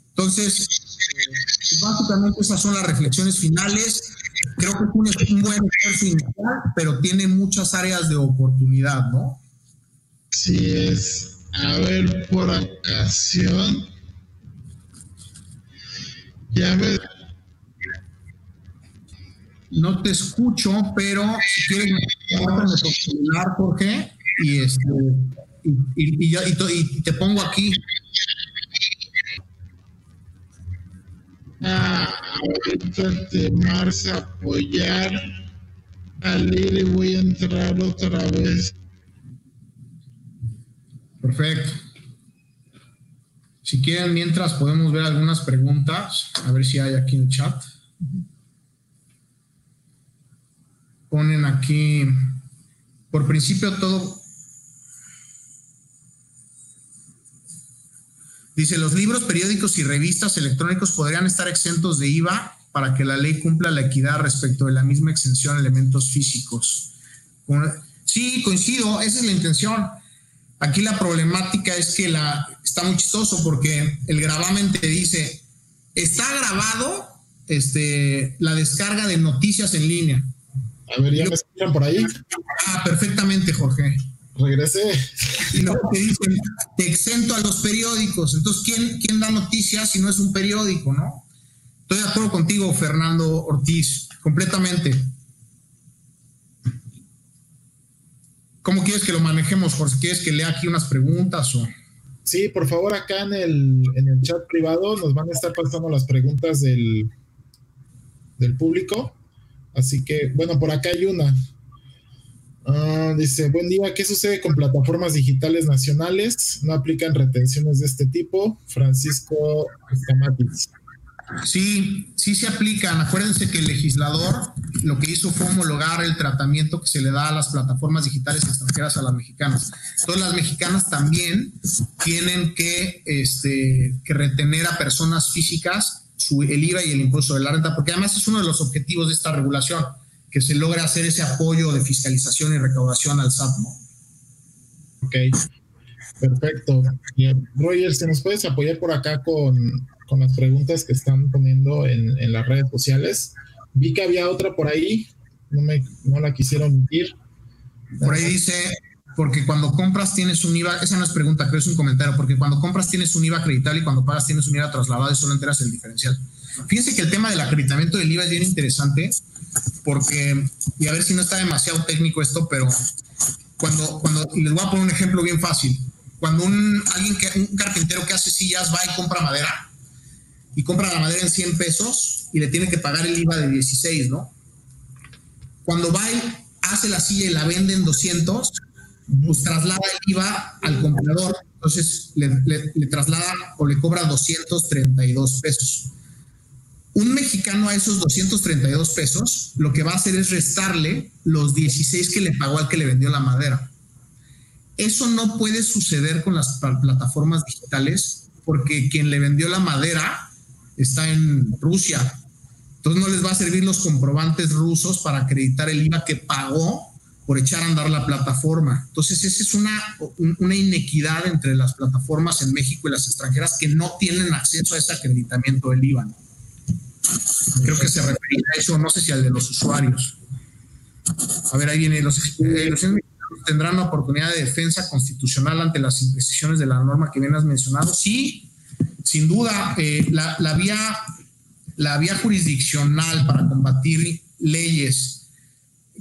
Entonces, eh, básicamente esas son las reflexiones finales. Creo que es un, buen esfuerzo inicial, pero tiene muchas áreas de oportunidad, ¿no? Sí es. A ver, por ocasión. Ya me no te escucho, pero si quieres, me Jorge, y, este, y, y, y, te pongo aquí. Ah, ahorita te vas a apoyar al ir y voy a entrar otra vez. Perfecto. Si quieren, mientras podemos ver algunas preguntas, a ver si hay aquí en chat. ponen aquí, por principio todo, dice, los libros, periódicos y revistas electrónicos podrían estar exentos de IVA para que la ley cumpla la equidad respecto de la misma exención a elementos físicos. Sí, coincido, esa es la intención. Aquí la problemática es que la, está muy chistoso porque el gravamen te dice, está grabado este, la descarga de noticias en línea. A ver, ¿ya me escuchan por ahí? Ah, perfectamente, Jorge. Regresé. Y luego te dicen, te exento a los periódicos. Entonces, ¿quién, ¿quién da noticias si no es un periódico, no? Estoy de acuerdo contigo, Fernando Ortiz, completamente. ¿Cómo quieres que lo manejemos, Jorge? ¿Quieres que lea aquí unas preguntas o...? Sí, por favor, acá en el, en el chat privado nos van a estar pasando las preguntas del, del público. Así que, bueno, por acá hay una. Bueno, dice, buen día, ¿qué sucede con plataformas digitales nacionales? ¿No aplican retenciones de este tipo? Francisco Escamatis. Sí, sí se aplican. Acuérdense que el legislador lo que hizo fue homologar el tratamiento que se le da a las plataformas digitales extranjeras a las mexicanas. Todas las mexicanas también tienen que, este, que retener a personas físicas su, el IVA y el impuesto de la renta, porque además es uno de los objetivos de esta regulación, que se logre hacer ese apoyo de fiscalización y recaudación al SAT. Ok, perfecto. Bien. Roger, ¿se nos puedes apoyar por acá con con las preguntas que están poniendo en, las redes sociales. Vi que había otra por ahí, no, me, no la quisieron omitir. Por ahí dice, porque cuando compras tienes un IVA, esa no es pregunta, creo es un comentario, porque cuando compras tienes un IVA acreditable y cuando pagas tienes un IVA trasladado y solo enteras el diferencial. Fíjense que el tema del acreditamiento del IVA es bien interesante, porque, y a ver si no está demasiado técnico esto, pero cuando, cuando y les voy a poner un ejemplo bien fácil. Cuando un, alguien que, un carpintero que hace sillas va y compra madera, y compra la madera en 100 pesos y le tiene que pagar el IVA de 16, ¿no? Cuando va y hace la silla y la vende en 200, pues traslada el IVA al comprador, entonces le, traslada o le cobra 232 pesos. Un mexicano a esos 232 pesos lo que va a hacer es restarle los 16 que le pagó al que le vendió la madera. Eso no puede suceder con las plataformas digitales porque quien le vendió la madera está en Rusia. Entonces no les va a servir los comprobantes rusos para acreditar el IVA que pagó por echar a andar la plataforma. Entonces esa es una, una inequidad entre las plataformas en México y las extranjeras que no tienen acceso a ese acreditamiento del IVA. Creo que se refería a eso, no sé si al de los usuarios. A ver, ahí viene, los, eh, tendrán una oportunidad de defensa constitucional ante las imprecisiones de la norma que bien has mencionado. Sí, sin duda, eh, la, vía, jurisdiccional para combatir leyes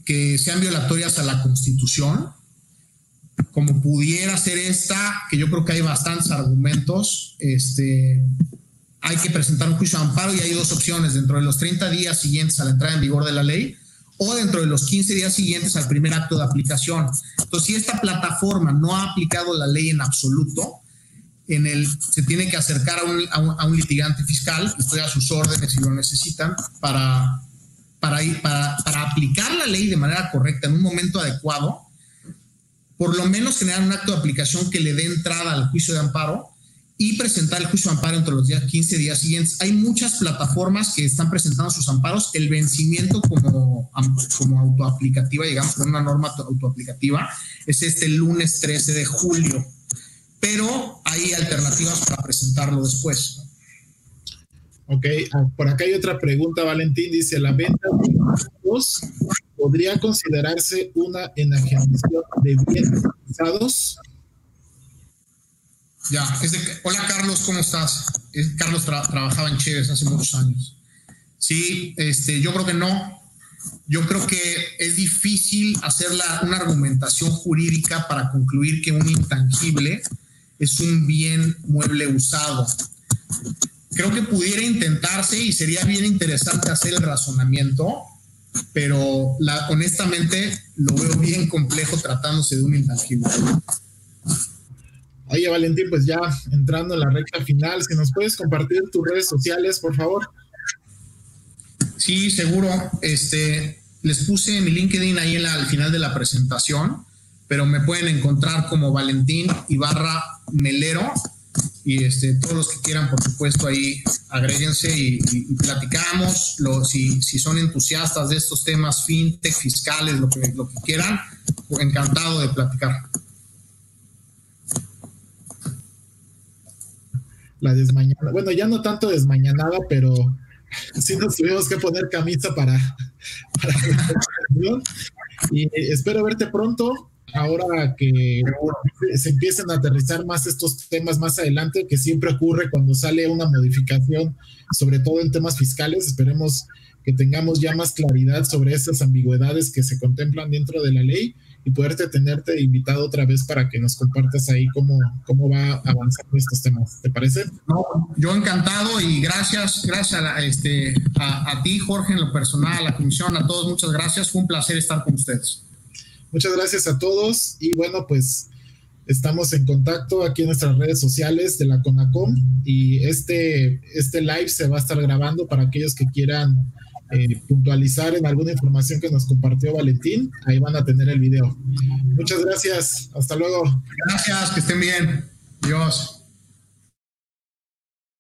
que sean violatorias a la Constitución, como pudiera ser esta, que yo creo que hay bastantes argumentos, este, hay que presentar un juicio de amparo y hay dos opciones, dentro de los 30 días siguientes a la entrada en vigor de la ley o dentro de los 15 días siguientes al primer acto de aplicación. Entonces, si esta plataforma no ha aplicado la ley en absoluto, en el, se tiene que acercar a un, litigante fiscal, estoy a sus órdenes si lo necesitan, para, para, ir, para, aplicar la ley de manera correcta en un momento adecuado, por lo menos generar un acto de aplicación que le dé entrada al juicio de amparo y presentar el juicio de amparo entre los días 15 días siguientes. Hay muchas plataformas que están presentando sus amparos. El vencimiento como, como autoaplicativa, digamos, con una norma autoaplicativa, es este lunes 13 de julio pero hay alternativas para presentarlo después. Ok, por acá hay otra pregunta, Valentín. Dice, ¿la venta de productos podría considerarse una enajenación de bienes usados? Ya, hola Carlos, ¿cómo estás? Carlos trabajaba en Chévez hace muchos años. Sí, este, yo creo que no. Yo creo que es difícil hacer una argumentación jurídica para concluir que un intangible es un bien mueble usado. Creo que pudiera intentarse y sería bien interesante hacer el razonamiento, pero la, honestamente lo veo bien complejo tratándose de un intangible. Oye, Valentín, pues ya entrando en la recta final, si nos puedes compartir tus redes sociales, por favor. Sí, seguro. Este, les puse mi LinkedIn ahí al final de la presentación pero me pueden encontrar como Valentín Ibarra Melero y este, todos los que quieran, por supuesto, ahí agréguense y, platicamos. si, son entusiastas de estos temas, fintech, fiscales, lo que, lo que quieran, encantado de platicar. La desmañanada, bueno, ya no tanto desmañanada, pero sí nos tuvimos que poner camisa para, para y espero verte pronto ahora que se empiecen a aterrizar más estos temas más adelante, que siempre ocurre cuando sale una modificación, sobre todo en temas fiscales, esperemos que tengamos ya más claridad sobre esas ambigüedades que se contemplan dentro de la ley y poderte tenerte invitado otra vez para que nos compartas ahí cómo, cómo va avanzando estos temas. ¿Te parece? No, yo encantado y gracias, gracias a, este, a ti, Jorge, en lo personal, a la comisión, a todos, muchas gracias. Fue un placer estar con ustedes. Muchas gracias a todos y bueno, pues estamos en contacto aquí en nuestras redes sociales de la CONACOM y este, este live se va a estar grabando para aquellos que quieran eh, puntualizar en alguna información que nos compartió Valentín. Ahí van a tener el video. Muchas gracias. Hasta luego. Gracias, que estén bien. Dios.